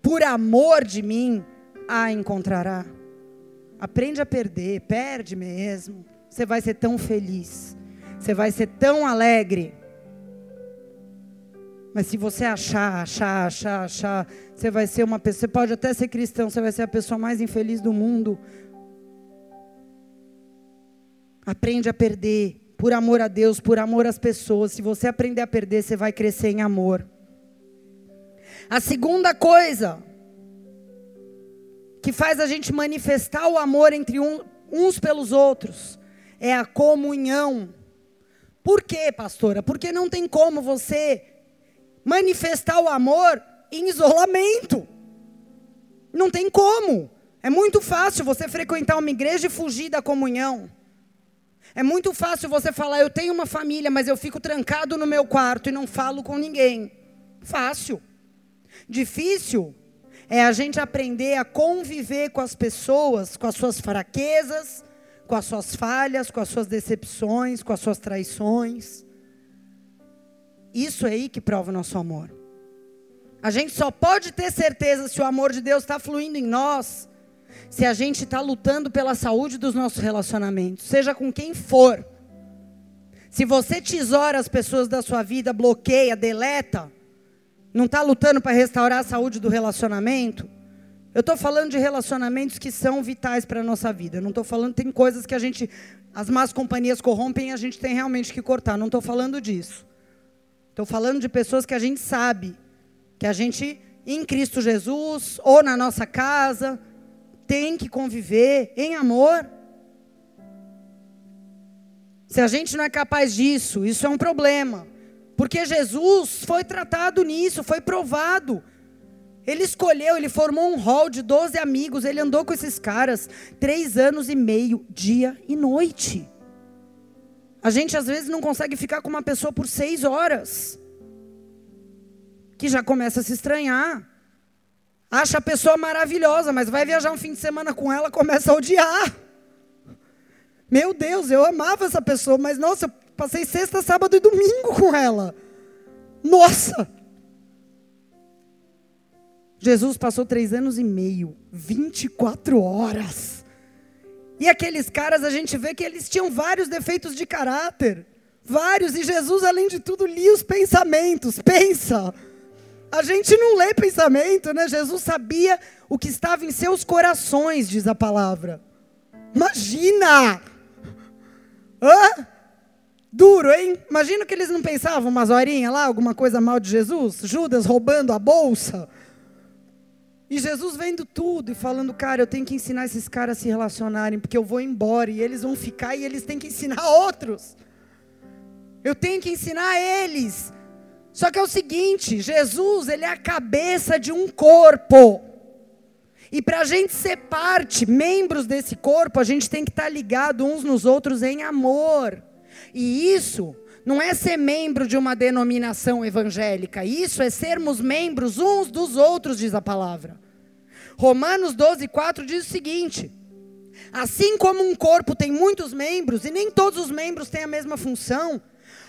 por amor de mim, a encontrará. Aprende a perder, perde mesmo. Você vai ser tão feliz. Você vai ser tão alegre. Mas se você achar, achar, achar, achar, você vai ser uma pessoa, você pode até ser cristão, você vai ser a pessoa mais infeliz do mundo. Aprende a perder, por amor a Deus, por amor às pessoas. Se você aprender a perder, você vai crescer em amor. A segunda coisa que faz a gente manifestar o amor entre um, uns pelos outros é a comunhão. Por quê, pastora? Porque não tem como você manifestar o amor em isolamento. Não tem como. É muito fácil você frequentar uma igreja e fugir da comunhão. É muito fácil você falar, eu tenho uma família, mas eu fico trancado no meu quarto e não falo com ninguém. Fácil. Difícil é a gente aprender a conviver com as pessoas, com as suas fraquezas, com as suas falhas, com as suas decepções, com as suas traições. Isso é aí que prova o nosso amor. A gente só pode ter certeza se o amor de Deus está fluindo em nós, se a gente está lutando pela saúde dos nossos relacionamentos, seja com quem for. Se você tesoura as pessoas da sua vida, bloqueia, deleta, não está lutando para restaurar a saúde do relacionamento, eu estou falando de relacionamentos que são vitais para a nossa vida. Eu não estou falando, tem coisas que a gente, as más companhias corrompem e a gente tem realmente que cortar. Não estou falando disso. Estou falando de pessoas que a gente sabe, que a gente, em Cristo Jesus, ou na nossa casa, tem que conviver em amor. Se a gente não é capaz disso, isso é um problema. Porque Jesus foi tratado nisso, foi provado. Ele escolheu, ele formou um hall de 12 amigos, ele andou com esses caras três anos e meio, dia e noite. A gente às vezes não consegue ficar com uma pessoa por seis horas. Que já começa a se estranhar. Acha a pessoa maravilhosa, mas vai viajar um fim de semana com ela, começa a odiar. Meu Deus, eu amava essa pessoa, mas nossa, eu passei sexta, sábado e domingo com ela. Nossa! Jesus passou três anos e meio, 24 horas e aqueles caras, a gente vê que eles tinham vários defeitos de caráter. Vários. E Jesus, além de tudo, lia os pensamentos. Pensa. A gente não lê pensamento, né? Jesus sabia o que estava em seus corações, diz a palavra. Imagina! Hã? Duro, hein? Imagina que eles não pensavam umas horinhas lá, alguma coisa mal de Jesus? Judas roubando a bolsa. E Jesus vendo tudo e falando, cara, eu tenho que ensinar esses caras a se relacionarem, porque eu vou embora e eles vão ficar e eles têm que ensinar [LAUGHS] outros. Eu tenho que ensinar eles. Só que é o seguinte, Jesus, ele é a cabeça de um corpo. E para a gente ser parte, membros desse corpo, a gente tem que estar tá ligado uns nos outros em amor. E isso não é ser membro de uma denominação evangélica, isso é sermos membros uns dos outros, diz a palavra. Romanos 12, 4 diz o seguinte: Assim como um corpo tem muitos membros e nem todos os membros têm a mesma função,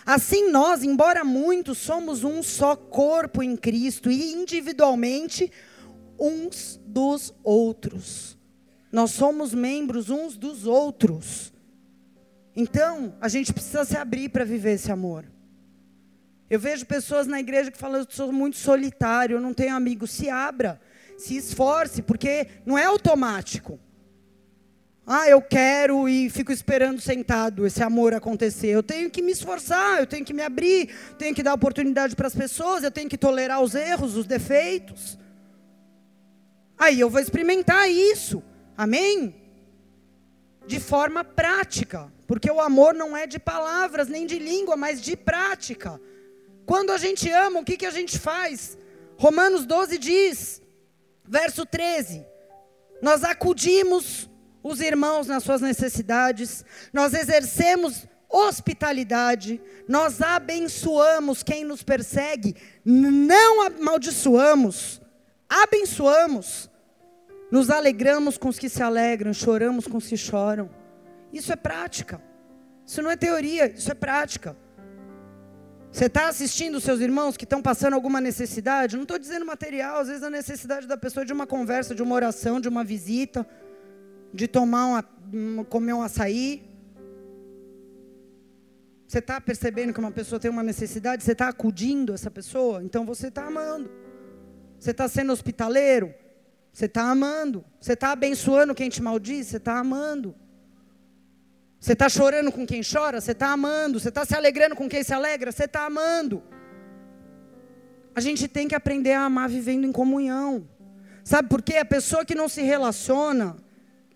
assim nós, embora muitos, somos um só corpo em Cristo e individualmente uns dos outros. Nós somos membros uns dos outros. Então, a gente precisa se abrir para viver esse amor. Eu vejo pessoas na igreja que falam, eu sou muito solitário, eu não tenho amigos. Se abra, se esforce, porque não é automático. Ah, eu quero e fico esperando sentado esse amor acontecer. Eu tenho que me esforçar, eu tenho que me abrir, tenho que dar oportunidade para as pessoas, eu tenho que tolerar os erros, os defeitos. Aí eu vou experimentar isso. Amém? De forma prática, porque o amor não é de palavras nem de língua, mas de prática. Quando a gente ama, o que, que a gente faz? Romanos 12 diz, verso 13: Nós acudimos os irmãos nas suas necessidades, nós exercemos hospitalidade, nós abençoamos quem nos persegue, não amaldiçoamos, abençoamos, nos alegramos com os que se alegram, choramos com os que choram. Isso é prática, isso não é teoria, isso é prática. Você está assistindo os seus irmãos que estão passando alguma necessidade? Não estou dizendo material, às vezes a necessidade da pessoa é de uma conversa, de uma oração, de uma visita de tomar uma, comer um açaí. Você está percebendo que uma pessoa tem uma necessidade, você está acudindo essa pessoa, então você está amando. Você está sendo hospitaleiro, você está amando. Você está abençoando quem te maldiz, você está amando. Você está chorando com quem chora, você está amando. Você está se alegrando com quem se alegra, você está amando. A gente tem que aprender a amar vivendo em comunhão. Sabe por quê? A pessoa que não se relaciona,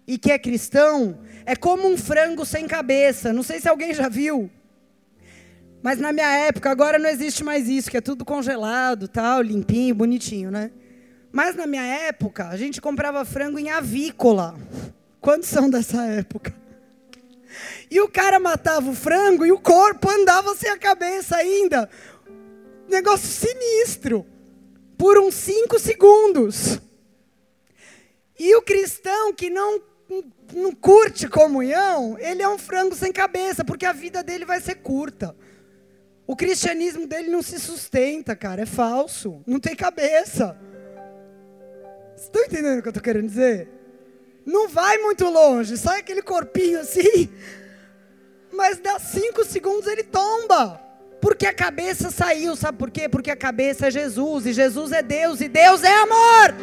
e que é cristão é como um frango sem cabeça. Não sei se alguém já viu. Mas na minha época, agora não existe mais isso, que é tudo congelado, tal, limpinho, bonitinho, né? Mas na minha época, a gente comprava frango em avícola. Quantos são dessa época? E o cara matava o frango e o corpo andava sem a cabeça ainda. Negócio sinistro. Por uns cinco segundos. E o cristão que não não curte comunhão, ele é um frango sem cabeça, porque a vida dele vai ser curta. O cristianismo dele não se sustenta, cara, é falso, não tem cabeça. Estão entendendo o que eu estou querendo dizer? Não vai muito longe, sai aquele corpinho assim, mas dá cinco segundos ele tomba. Porque a cabeça saiu, sabe por quê? Porque a cabeça é Jesus, e Jesus é Deus, e Deus é amor.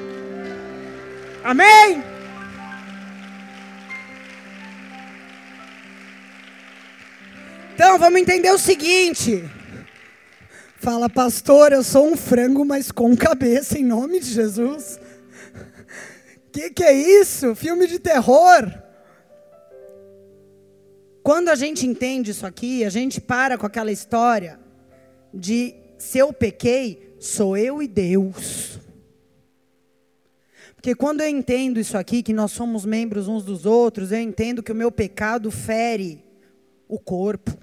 Amém? Então, vamos entender o seguinte. Fala, pastor, eu sou um frango, mas com cabeça, em nome de Jesus. Que que é isso? Filme de terror. Quando a gente entende isso aqui, a gente para com aquela história de se eu pequei, sou eu e Deus. Porque quando eu entendo isso aqui, que nós somos membros uns dos outros, eu entendo que o meu pecado fere o corpo.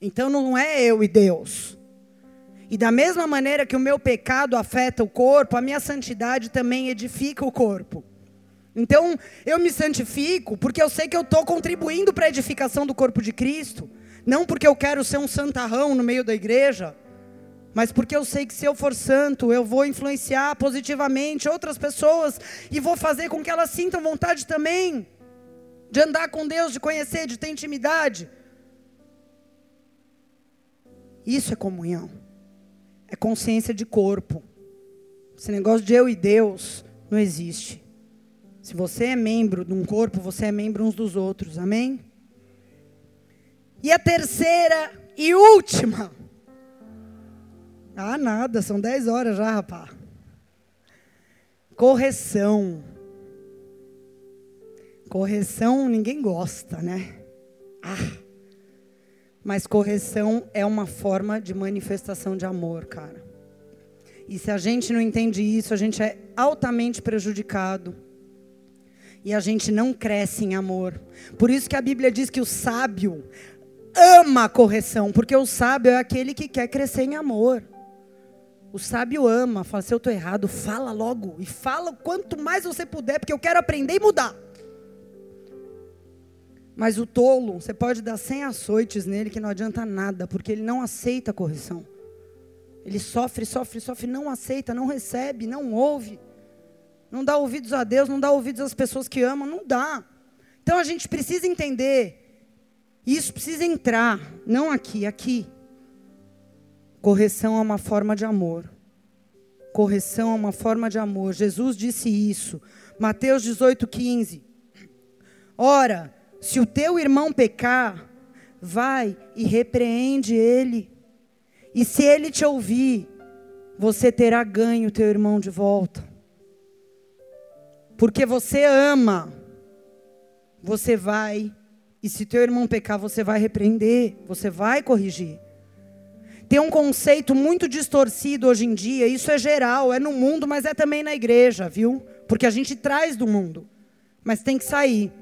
Então não é eu e Deus. E da mesma maneira que o meu pecado afeta o corpo, a minha santidade também edifica o corpo. Então eu me santifico porque eu sei que eu estou contribuindo para a edificação do corpo de Cristo. Não porque eu quero ser um santarrão no meio da igreja, mas porque eu sei que se eu for santo, eu vou influenciar positivamente outras pessoas e vou fazer com que elas sintam vontade também de andar com Deus, de conhecer, de ter intimidade. Isso é comunhão. É consciência de corpo. Esse negócio de eu e Deus não existe. Se você é membro de um corpo, você é membro uns dos outros. Amém? E a terceira e última. Ah, nada, são 10 horas já, rapaz. Correção. Correção ninguém gosta, né? Ah. Mas correção é uma forma de manifestação de amor, cara. E se a gente não entende isso, a gente é altamente prejudicado. E a gente não cresce em amor. Por isso que a Bíblia diz que o sábio ama a correção, porque o sábio é aquele que quer crescer em amor. O sábio ama, fala, se eu estou errado, fala logo. E fala quanto mais você puder, porque eu quero aprender e mudar. Mas o tolo, você pode dar 100 açoites nele que não adianta nada, porque ele não aceita a correção. Ele sofre, sofre, sofre, não aceita, não recebe, não ouve. Não dá ouvidos a Deus, não dá ouvidos às pessoas que amam, não dá. Então a gente precisa entender. Isso precisa entrar, não aqui, aqui. Correção é uma forma de amor. Correção é uma forma de amor. Jesus disse isso. Mateus 18, 15. Ora, se o teu irmão pecar, vai e repreende ele. E se ele te ouvir, você terá ganho teu irmão de volta. Porque você ama, você vai, e se teu irmão pecar, você vai repreender, você vai corrigir. Tem um conceito muito distorcido hoje em dia, isso é geral, é no mundo, mas é também na igreja, viu? Porque a gente traz do mundo, mas tem que sair.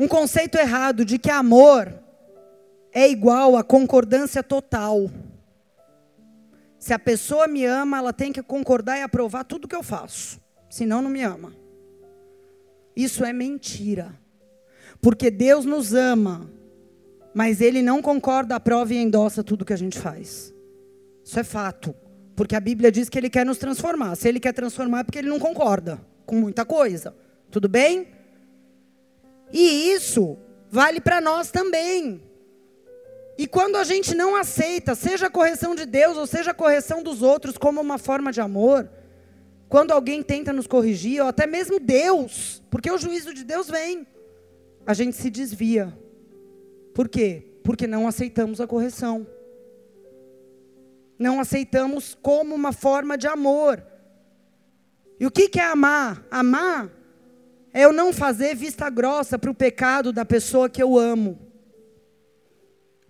Um conceito errado de que amor é igual a concordância total. Se a pessoa me ama, ela tem que concordar e aprovar tudo que eu faço. Senão, não me ama. Isso é mentira. Porque Deus nos ama, mas Ele não concorda, aprova e endossa tudo que a gente faz. Isso é fato. Porque a Bíblia diz que Ele quer nos transformar. Se Ele quer transformar, é porque Ele não concorda com muita coisa. Tudo bem? E isso vale para nós também. E quando a gente não aceita, seja a correção de Deus ou seja a correção dos outros como uma forma de amor, quando alguém tenta nos corrigir, ou até mesmo Deus, porque o juízo de Deus vem, a gente se desvia. Por quê? Porque não aceitamos a correção. Não aceitamos como uma forma de amor. E o que é amar? Amar é eu não fazer vista grossa para o pecado da pessoa que eu amo.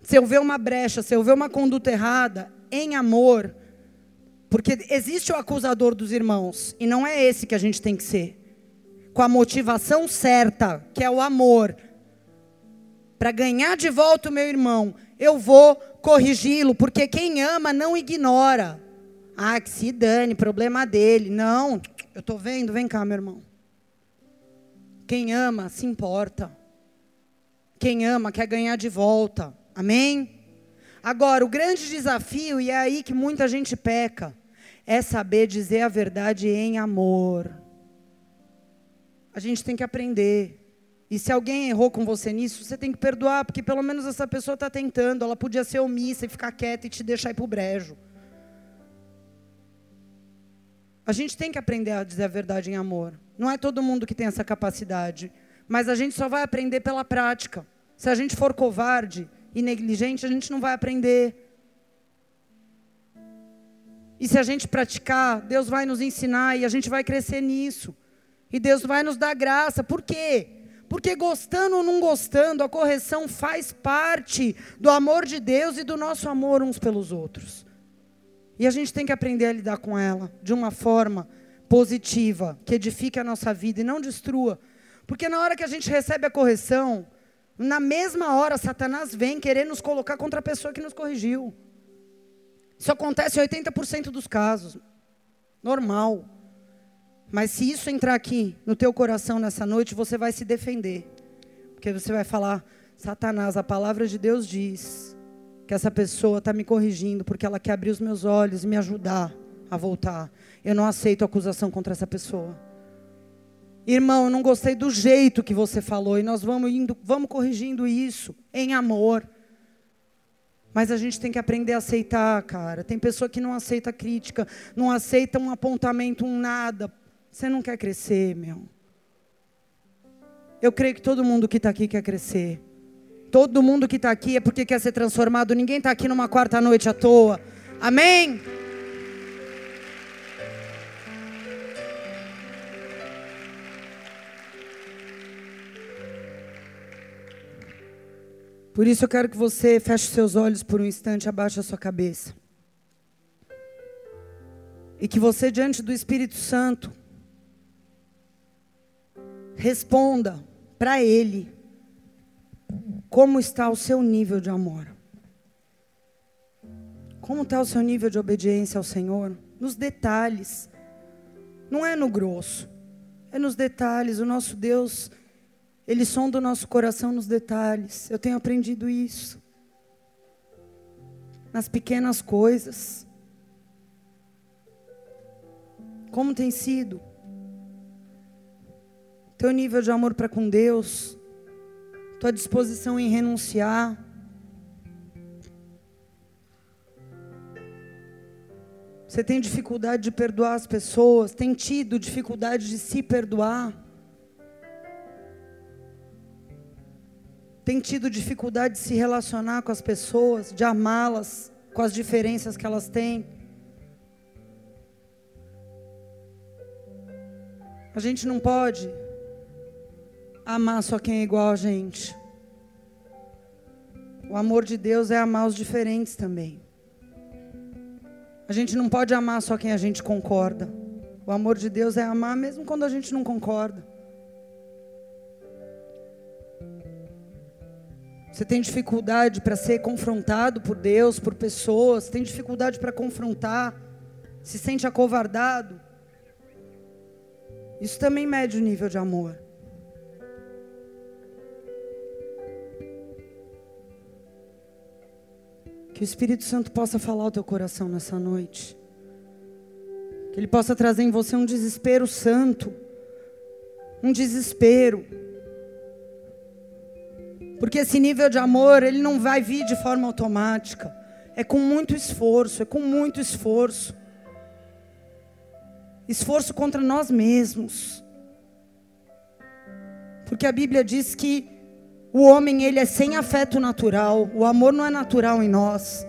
Se eu ver uma brecha, se eu ver uma conduta errada, em amor, porque existe o acusador dos irmãos, e não é esse que a gente tem que ser. Com a motivação certa, que é o amor, para ganhar de volta o meu irmão, eu vou corrigi-lo, porque quem ama não ignora. Ah, que se dane, problema dele. Não, eu estou vendo, vem cá, meu irmão. Quem ama se importa. Quem ama quer ganhar de volta. Amém? Agora, o grande desafio, e é aí que muita gente peca, é saber dizer a verdade em amor. A gente tem que aprender. E se alguém errou com você nisso, você tem que perdoar, porque pelo menos essa pessoa está tentando. Ela podia ser omissa e ficar quieta e te deixar ir para o brejo. A gente tem que aprender a dizer a verdade em amor. Não é todo mundo que tem essa capacidade. Mas a gente só vai aprender pela prática. Se a gente for covarde, e negligente, a gente não vai aprender. E se a gente praticar, Deus vai nos ensinar e a gente vai crescer nisso. E Deus vai nos dar graça. Por quê? Porque gostando ou não gostando, a correção faz parte do amor de Deus e do nosso amor uns pelos outros. E a gente tem que aprender a lidar com ela de uma forma positiva, que edifique a nossa vida e não destrua. Porque na hora que a gente recebe a correção, na mesma hora, Satanás vem querer nos colocar contra a pessoa que nos corrigiu. Isso acontece em 80% dos casos. Normal. Mas se isso entrar aqui no teu coração nessa noite, você vai se defender. Porque você vai falar: Satanás, a palavra de Deus diz que essa pessoa está me corrigindo porque ela quer abrir os meus olhos e me ajudar a voltar. Eu não aceito acusação contra essa pessoa. Irmão, eu não gostei do jeito que você falou e nós vamos indo, vamos corrigindo isso em amor. Mas a gente tem que aprender a aceitar, cara. Tem pessoa que não aceita crítica, não aceita um apontamento, um nada. Você não quer crescer, meu. Eu creio que todo mundo que está aqui quer crescer. Todo mundo que está aqui é porque quer ser transformado. Ninguém está aqui numa quarta noite à toa. Amém? Por isso eu quero que você feche seus olhos por um instante, abaixe a sua cabeça. E que você, diante do Espírito Santo, responda para Ele como está o seu nível de amor. Como está o seu nível de obediência ao Senhor? Nos detalhes. Não é no grosso. É nos detalhes. O nosso Deus ele sonda o nosso coração nos detalhes. Eu tenho aprendido isso. Nas pequenas coisas. Como tem sido? Teu nível de amor para com Deus. Tua disposição em renunciar. Você tem dificuldade de perdoar as pessoas? Tem tido dificuldade de se perdoar? Tem tido dificuldade de se relacionar com as pessoas, de amá-las com as diferenças que elas têm? A gente não pode amar só quem é igual a gente. O amor de Deus é amar os diferentes também. A gente não pode amar só quem a gente concorda. O amor de Deus é amar mesmo quando a gente não concorda. Você tem dificuldade para ser confrontado por Deus, por pessoas, tem dificuldade para confrontar, se sente acovardado. Isso também mede o nível de amor. Que o Espírito Santo possa falar ao teu coração nessa noite. Que ele possa trazer em você um desespero santo. Um desespero. Porque esse nível de amor, ele não vai vir de forma automática. É com muito esforço, é com muito esforço. Esforço contra nós mesmos. Porque a Bíblia diz que o homem, ele é sem afeto natural. O amor não é natural em nós.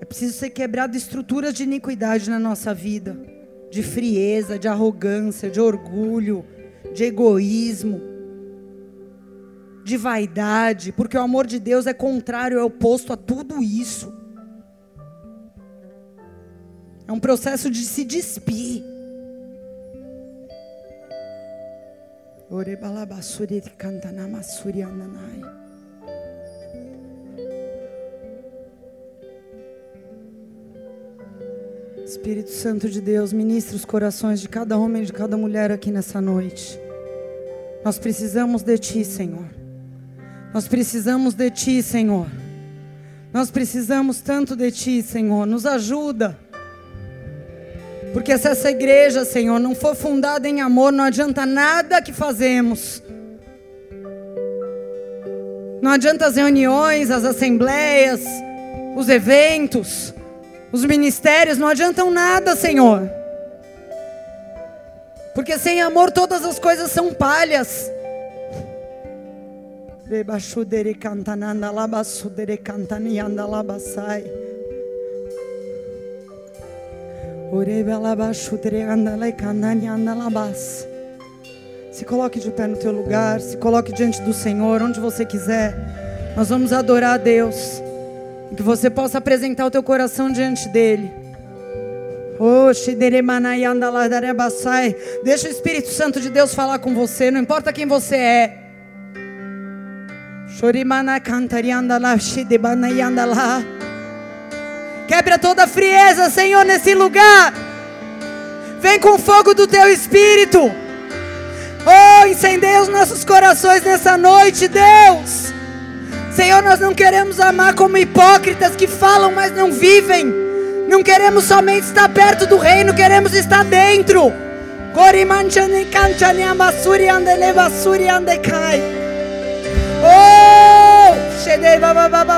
É preciso ser quebrado estruturas de iniquidade na nossa vida, de frieza, de arrogância, de orgulho, de egoísmo, de vaidade, porque o amor de Deus é contrário, é oposto a tudo isso. É um processo de se despir. Espírito Santo de Deus, ministre os corações de cada homem e de cada mulher aqui nessa noite. Nós precisamos de Ti, Senhor. Nós precisamos de Ti, Senhor. Nós precisamos tanto de Ti, Senhor. Nos ajuda. Porque se essa igreja, Senhor, não for fundada em amor, não adianta nada que fazemos. Não adianta as reuniões, as assembleias, os eventos, os ministérios, não adiantam nada, Senhor. Porque sem amor todas as coisas são palhas. Se coloque de pé no teu lugar, se coloque diante do Senhor, onde você quiser. Nós vamos adorar a Deus. Que você possa apresentar o teu coração diante dele. Deixa o Espírito Santo de Deus falar com você, não importa quem você é. Quebra toda frieza, Senhor, nesse lugar. Vem com o fogo do teu espírito. Oh, incendeia os nossos corações nessa noite, Deus. Senhor, nós não queremos amar como hipócritas que falam, mas não vivem. Não queremos somente estar perto do reino, queremos estar dentro. Oh! Shede baba baba.